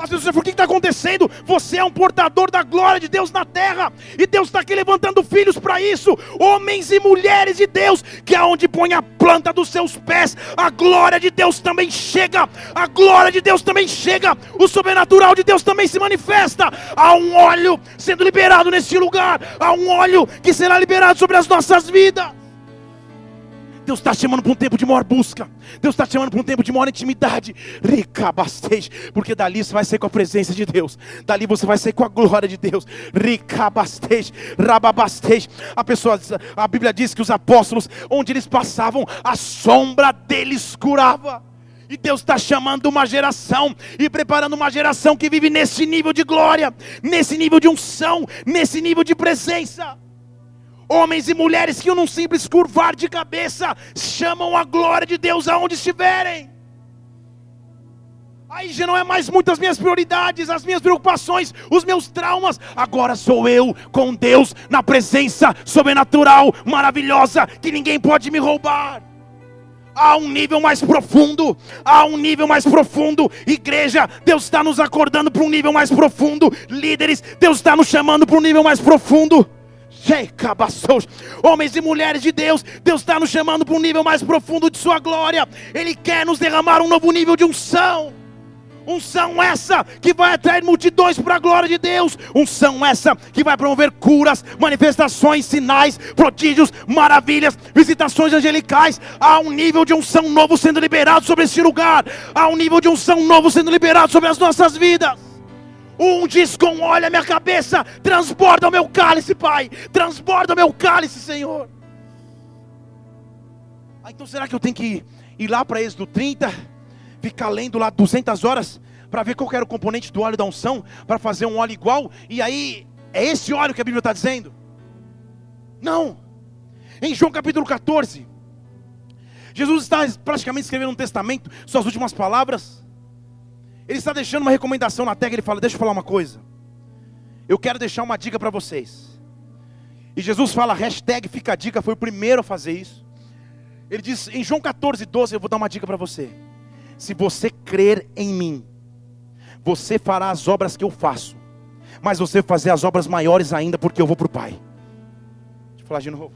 As pessoas dizem, por que está acontecendo? Você é um portador da glória de Deus na terra. E Deus está aqui levantando filhos para isso. Homens e mulheres de Deus. Que aonde põe a planta dos seus pés, a glória de Deus também chega. A glória de Deus também chega. O sobrenatural de Deus também se manifesta. Há um óleo sendo liberado nesse lugar. Há um óleo que será liberado sobre as nossas vidas. Deus está chamando para um tempo de maior busca. Deus está chamando para um tempo de maior intimidade. Rica porque dali você vai ser com a presença de Deus. Dali você vai ser com a glória de Deus. Rica rababastej. A pessoa, a Bíblia diz que os apóstolos, onde eles passavam, a sombra deles curava. E Deus está chamando uma geração e preparando uma geração que vive nesse nível de glória, nesse nível de unção, nesse nível de presença. Homens e mulheres que num simples curvar de cabeça chamam a glória de Deus aonde estiverem. Aí já não é mais muito as minhas prioridades, as minhas preocupações, os meus traumas. Agora sou eu com Deus na presença sobrenatural, maravilhosa, que ninguém pode me roubar. Há um nível mais profundo, há um nível mais profundo. Igreja, Deus está nos acordando para um nível mais profundo. Líderes, Deus está nos chamando para um nível mais profundo. Homens e mulheres de Deus, Deus está nos chamando para um nível mais profundo de Sua glória. Ele quer nos derramar um novo nível de unção. Unção essa que vai atrair multidões para a glória de Deus. Unção essa que vai promover curas, manifestações, sinais, prodígios, maravilhas, visitações angelicais. Há um nível de unção novo sendo liberado sobre esse lugar. Há um nível de unção novo sendo liberado sobre as nossas vidas. Um diz com olha minha cabeça, transborda o meu cálice, Pai. Transborda o meu cálice, Senhor. Ah, então será que eu tenho que ir lá para Êxodo 30, ficar lendo lá 200 horas, para ver qual era o componente do óleo da unção, para fazer um óleo igual, e aí é esse óleo que a Bíblia está dizendo? Não. Em João capítulo 14, Jesus está praticamente escrevendo um testamento, suas últimas palavras. Ele está deixando uma recomendação na tag. Ele fala: Deixa eu falar uma coisa. Eu quero deixar uma dica para vocês. E Jesus fala: hashtag fica a dica. Foi o primeiro a fazer isso. Ele diz em João 14, 12: Eu vou dar uma dica para você. Se você crer em mim, você fará as obras que eu faço. Mas você fazer as obras maiores ainda, porque eu vou para o Pai. Deixa eu falar de novo.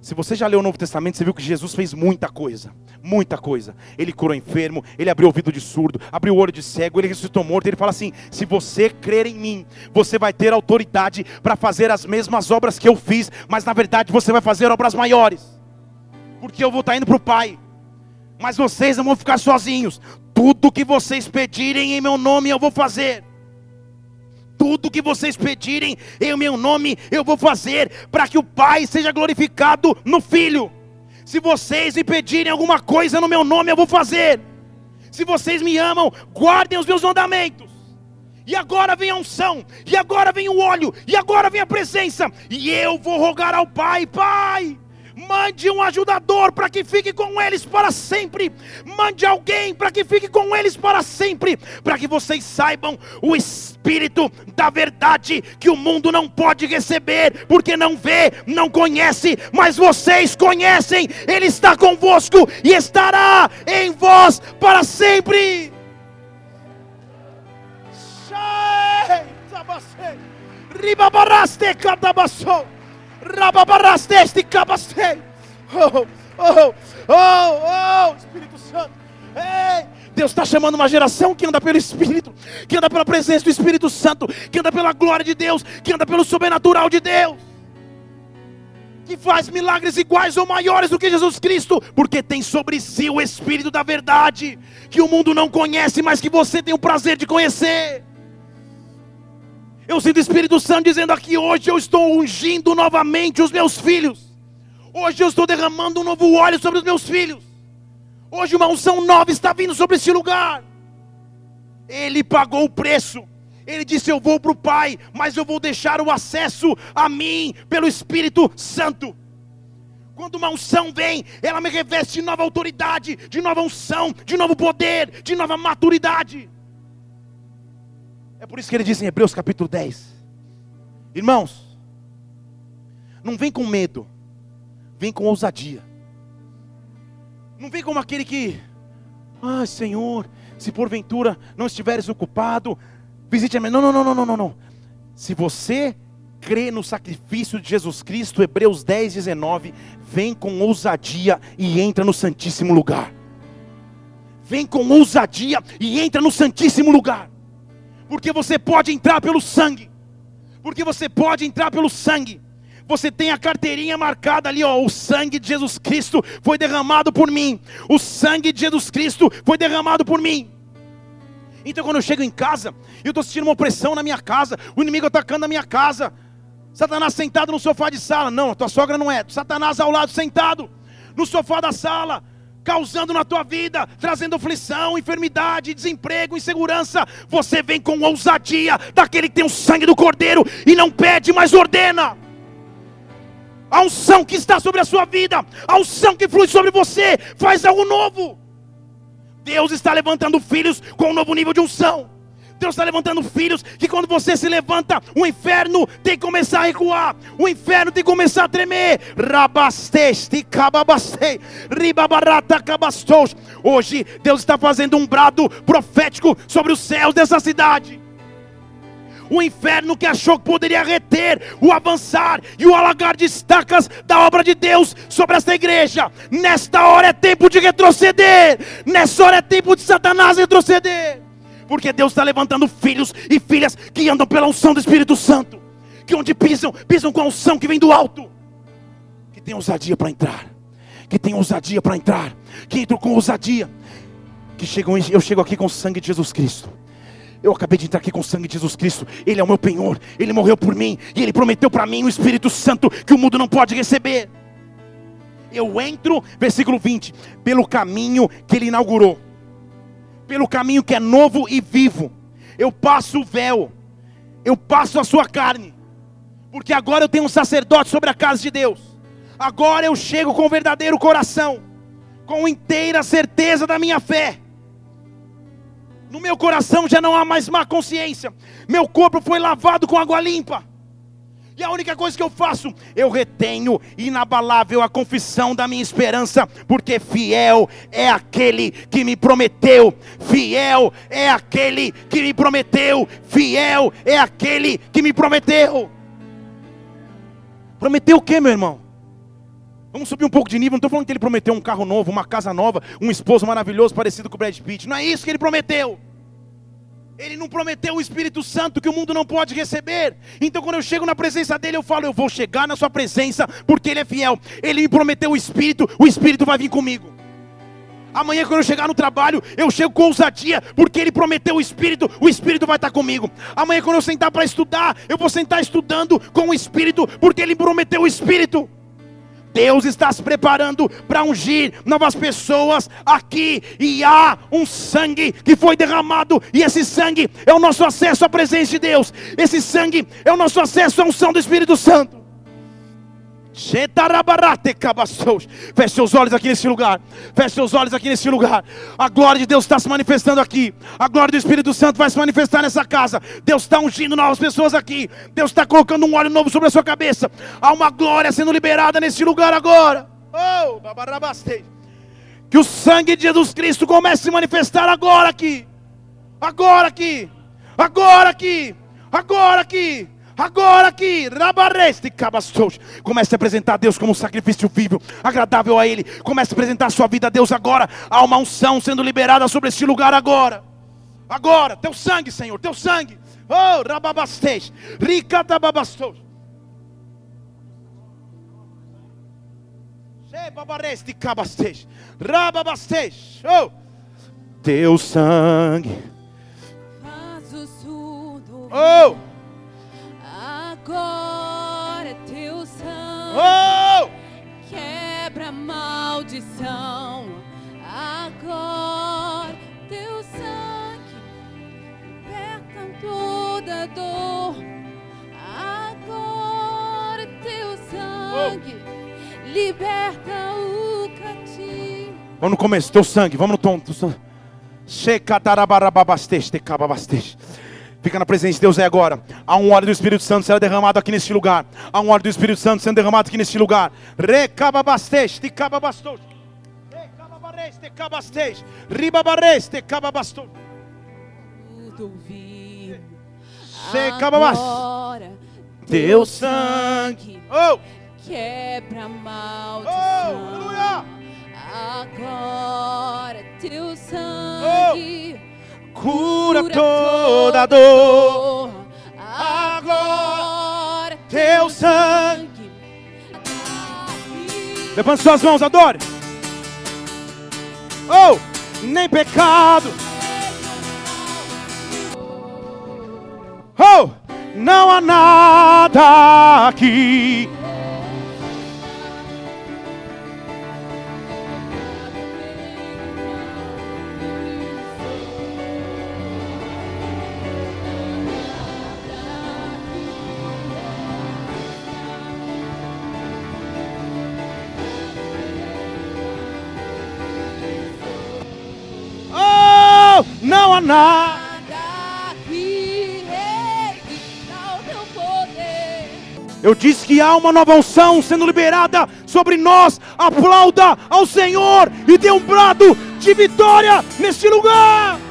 Se você já leu o Novo Testamento, você viu que Jesus fez muita coisa, muita coisa. Ele curou enfermo, ele abriu ouvido de surdo, abriu o olho de cego, ele ressuscitou morto. Ele fala assim: se você crer em mim, você vai ter autoridade para fazer as mesmas obras que eu fiz, mas na verdade você vai fazer obras maiores, porque eu vou estar indo para o Pai. Mas vocês não vão ficar sozinhos. Tudo que vocês pedirem em meu nome eu vou fazer tudo que vocês pedirem em meu nome, eu vou fazer, para que o Pai seja glorificado no Filho. Se vocês me pedirem alguma coisa no meu nome, eu vou fazer. Se vocês me amam, guardem os meus mandamentos. E agora vem a unção, e agora vem o óleo, e agora vem a presença, e eu vou rogar ao Pai: Pai, Mande um ajudador para que fique com eles para sempre. Mande alguém para que fique com eles para sempre, para que vocês saibam o espírito da verdade que o mundo não pode receber, porque não vê, não conhece, mas vocês conhecem. Ele está convosco e estará em vós para sempre. Ribabaraste catabassou. Rababaraste cabastei. Oh, oh, oh, oh, Espírito Santo. Ei, Deus está chamando uma geração que anda pelo Espírito, que anda pela presença do Espírito Santo, que anda pela glória de Deus, que anda pelo sobrenatural de Deus, que faz milagres iguais ou maiores do que Jesus Cristo, porque tem sobre si o Espírito da verdade, que o mundo não conhece, mas que você tem o prazer de conhecer. Eu sinto o Espírito Santo dizendo aqui: hoje eu estou ungindo novamente os meus filhos. Hoje eu estou derramando um novo óleo sobre os meus filhos. Hoje uma unção nova está vindo sobre esse lugar. Ele pagou o preço. Ele disse: Eu vou para o Pai, mas eu vou deixar o acesso a mim pelo Espírito Santo. Quando uma unção vem, ela me reveste de nova autoridade, de nova unção, de novo poder, de nova maturidade. É por isso que ele diz em Hebreus capítulo 10: Irmãos, não vem com medo, vem com ousadia. Não vem como aquele que, ah, Senhor, se porventura não estiveres ocupado, visite a minha. Não, não, não, não, não, não. Se você crê no sacrifício de Jesus Cristo, Hebreus 10, 19, vem com ousadia e entra no Santíssimo Lugar. Vem com ousadia e entra no Santíssimo Lugar porque você pode entrar pelo sangue, porque você pode entrar pelo sangue. Você tem a carteirinha marcada ali, ó. O sangue de Jesus Cristo foi derramado por mim. O sangue de Jesus Cristo foi derramado por mim. Então, quando eu chego em casa, eu estou sentindo uma opressão na minha casa, o inimigo atacando a minha casa. Satanás sentado no sofá de sala. Não, tua sogra não é. Satanás ao lado, sentado no sofá da sala causando na tua vida, trazendo aflição, enfermidade, desemprego, insegurança, você vem com ousadia daquele que tem o sangue do cordeiro e não pede, mas ordena. A unção que está sobre a sua vida, a unção que flui sobre você, faz algo novo. Deus está levantando filhos com um novo nível de unção. Deus está levantando filhos que quando você se levanta, o inferno tem que começar a recuar, o inferno tem que começar a tremer. Rabasteste, cababastei, ribabarata, cabastos. Hoje Deus está fazendo um brado profético sobre os céus dessa cidade. O inferno que achou que poderia reter o avançar e o alagar de estacas da obra de Deus sobre esta igreja. Nesta hora é tempo de retroceder. Nesta hora é tempo de Satanás retroceder porque Deus está levantando filhos e filhas que andam pela unção do Espírito Santo, que onde pisam, pisam com a unção que vem do alto, que tem ousadia para entrar, que tem ousadia para entrar, que entram com ousadia, que chegam, eu chego aqui com o sangue de Jesus Cristo. Eu acabei de entrar aqui com o sangue de Jesus Cristo. Ele é o meu penhor. Ele morreu por mim. E Ele prometeu para mim o Espírito Santo que o mundo não pode receber. Eu entro, versículo 20, pelo caminho que Ele inaugurou pelo caminho que é novo e vivo. Eu passo o véu, eu passo a sua carne, porque agora eu tenho um sacerdote sobre a casa de Deus. Agora eu chego com o verdadeiro coração, com inteira certeza da minha fé. No meu coração já não há mais má consciência. Meu corpo foi lavado com água limpa. E a única coisa que eu faço, eu retenho inabalável a confissão da minha esperança, porque fiel é aquele que me prometeu, fiel é aquele que me prometeu, fiel é aquele que me prometeu. Prometeu o que, meu irmão? Vamos subir um pouco de nível. Não estou falando que ele prometeu um carro novo, uma casa nova, um esposo maravilhoso parecido com o Brad Pitt. Não é isso que ele prometeu. Ele não prometeu o Espírito Santo que o mundo não pode receber. Então, quando eu chego na presença dele, eu falo: Eu vou chegar na sua presença, porque ele é fiel. Ele me prometeu o Espírito, o Espírito vai vir comigo. Amanhã, quando eu chegar no trabalho, eu chego com ousadia, porque Ele prometeu o Espírito, o Espírito vai estar comigo. Amanhã, quando eu sentar para estudar, eu vou sentar estudando com o Espírito, porque Ele prometeu o Espírito. Deus está se preparando para ungir novas pessoas aqui, e há um sangue que foi derramado, e esse sangue é o nosso acesso à presença de Deus, esse sangue é o nosso acesso à unção do Espírito Santo. Feche seus olhos aqui nesse lugar. Feche seus olhos aqui nesse lugar. A glória de Deus está se manifestando aqui. A glória do Espírito Santo vai se manifestar nessa casa. Deus está ungindo novas pessoas aqui. Deus está colocando um óleo novo sobre a sua cabeça. Há uma glória sendo liberada nesse lugar agora. Oh, que o sangue de Jesus Cristo comece a se manifestar agora aqui. Agora aqui. Agora aqui. Agora aqui. Agora aqui, rabareste, cabastos. Comece a apresentar a Deus como um sacrifício vivo, agradável a Ele. Comece a apresentar a sua vida a Deus agora. Há uma unção sendo liberada sobre este lugar agora. Agora, teu sangue, Senhor, teu sangue. Oh, rababastes, ricatababastos. Babareste, cabastes, rababastes. Oh, teu sangue. Oh. Agora teu sangue oh! quebra a maldição. Agora teu sangue liberta toda dor. Agora teu sangue oh! liberta o cativo. Vamos no começo, teu sangue, vamos no tom. Checa tarabarababaste, cababaste. Fica na presença de Deus é agora. Há um óleo do Espírito Santo sendo derramado aqui neste lugar. Há um óleo do Espírito Santo sendo derramado aqui neste lugar. Recababastej, ticababastos. Recababareste, cabastej. Ribabareste, cababastos. Tudo vi. Agora, teu sangue. Oh! Quebra maldição. Oh, aleluia. Agora teu sangue. Oh cura toda dor. Agora teu sangue. Levante suas mãos, adore. Oh, nem pecado. Oh, não há nada aqui nada que resista teu poder. Eu disse que há uma nova unção sendo liberada sobre nós. Aplauda ao Senhor e dê um brado de vitória neste lugar.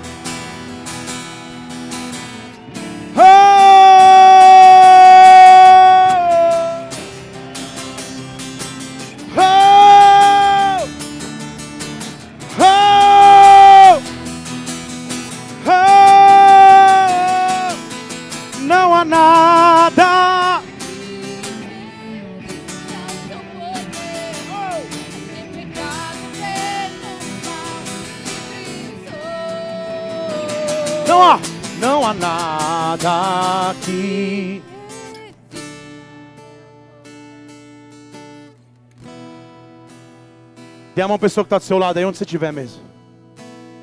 Tem uma pessoa que está do seu lado aí, onde você estiver mesmo.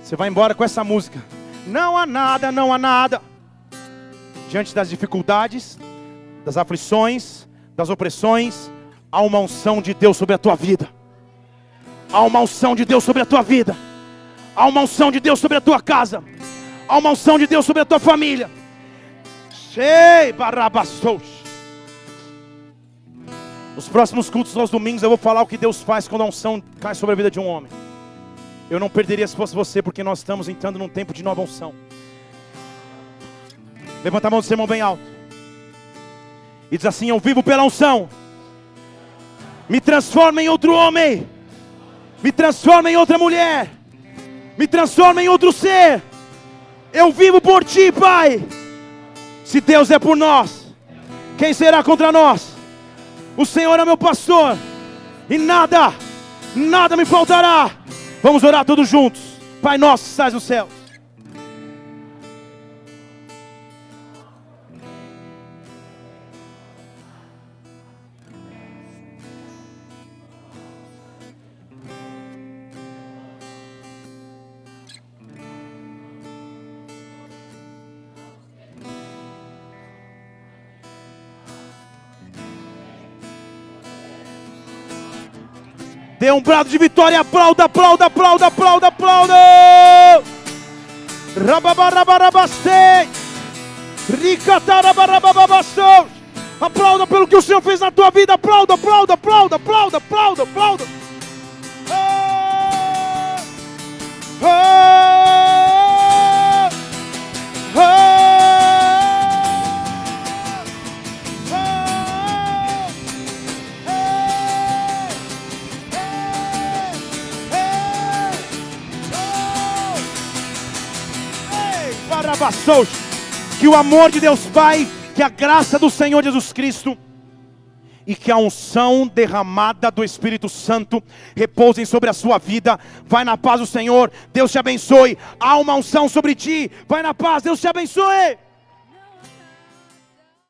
Você vai embora com essa música. Não há nada, não há nada. Diante das dificuldades, das aflições, das opressões, há uma unção de Deus sobre a tua vida. Há uma unção de Deus sobre a tua vida. Há uma unção de Deus sobre a tua casa. Há uma unção de Deus sobre a tua família. Shei barabastos. Nos próximos cultos, aos domingos, eu vou falar o que Deus faz quando a unção cai sobre a vida de um homem. Eu não perderia se fosse você, porque nós estamos entrando num tempo de nova unção. Levanta a mão do seu irmão bem alto. E diz assim: Eu vivo pela unção. Me transforma em outro homem. Me transforma em outra mulher. Me transforma em outro ser. Eu vivo por ti, Pai. Se Deus é por nós, quem será contra nós? O Senhor é meu pastor, e nada, nada me faltará. Vamos orar todos juntos. Pai nosso, estás no céu. Dê um brado de vitória, aplauda, aplauda, aplauda, aplauda, aplauda. Rababarabarabaste. Ricatarabarabababassou. Que o amor de Deus Pai, que a graça do Senhor Jesus Cristo e que a unção derramada do Espírito Santo repousem sobre a sua vida. Vai na paz do Senhor, Deus te abençoe. Há uma unção sobre ti. Vai na paz, Deus te abençoe.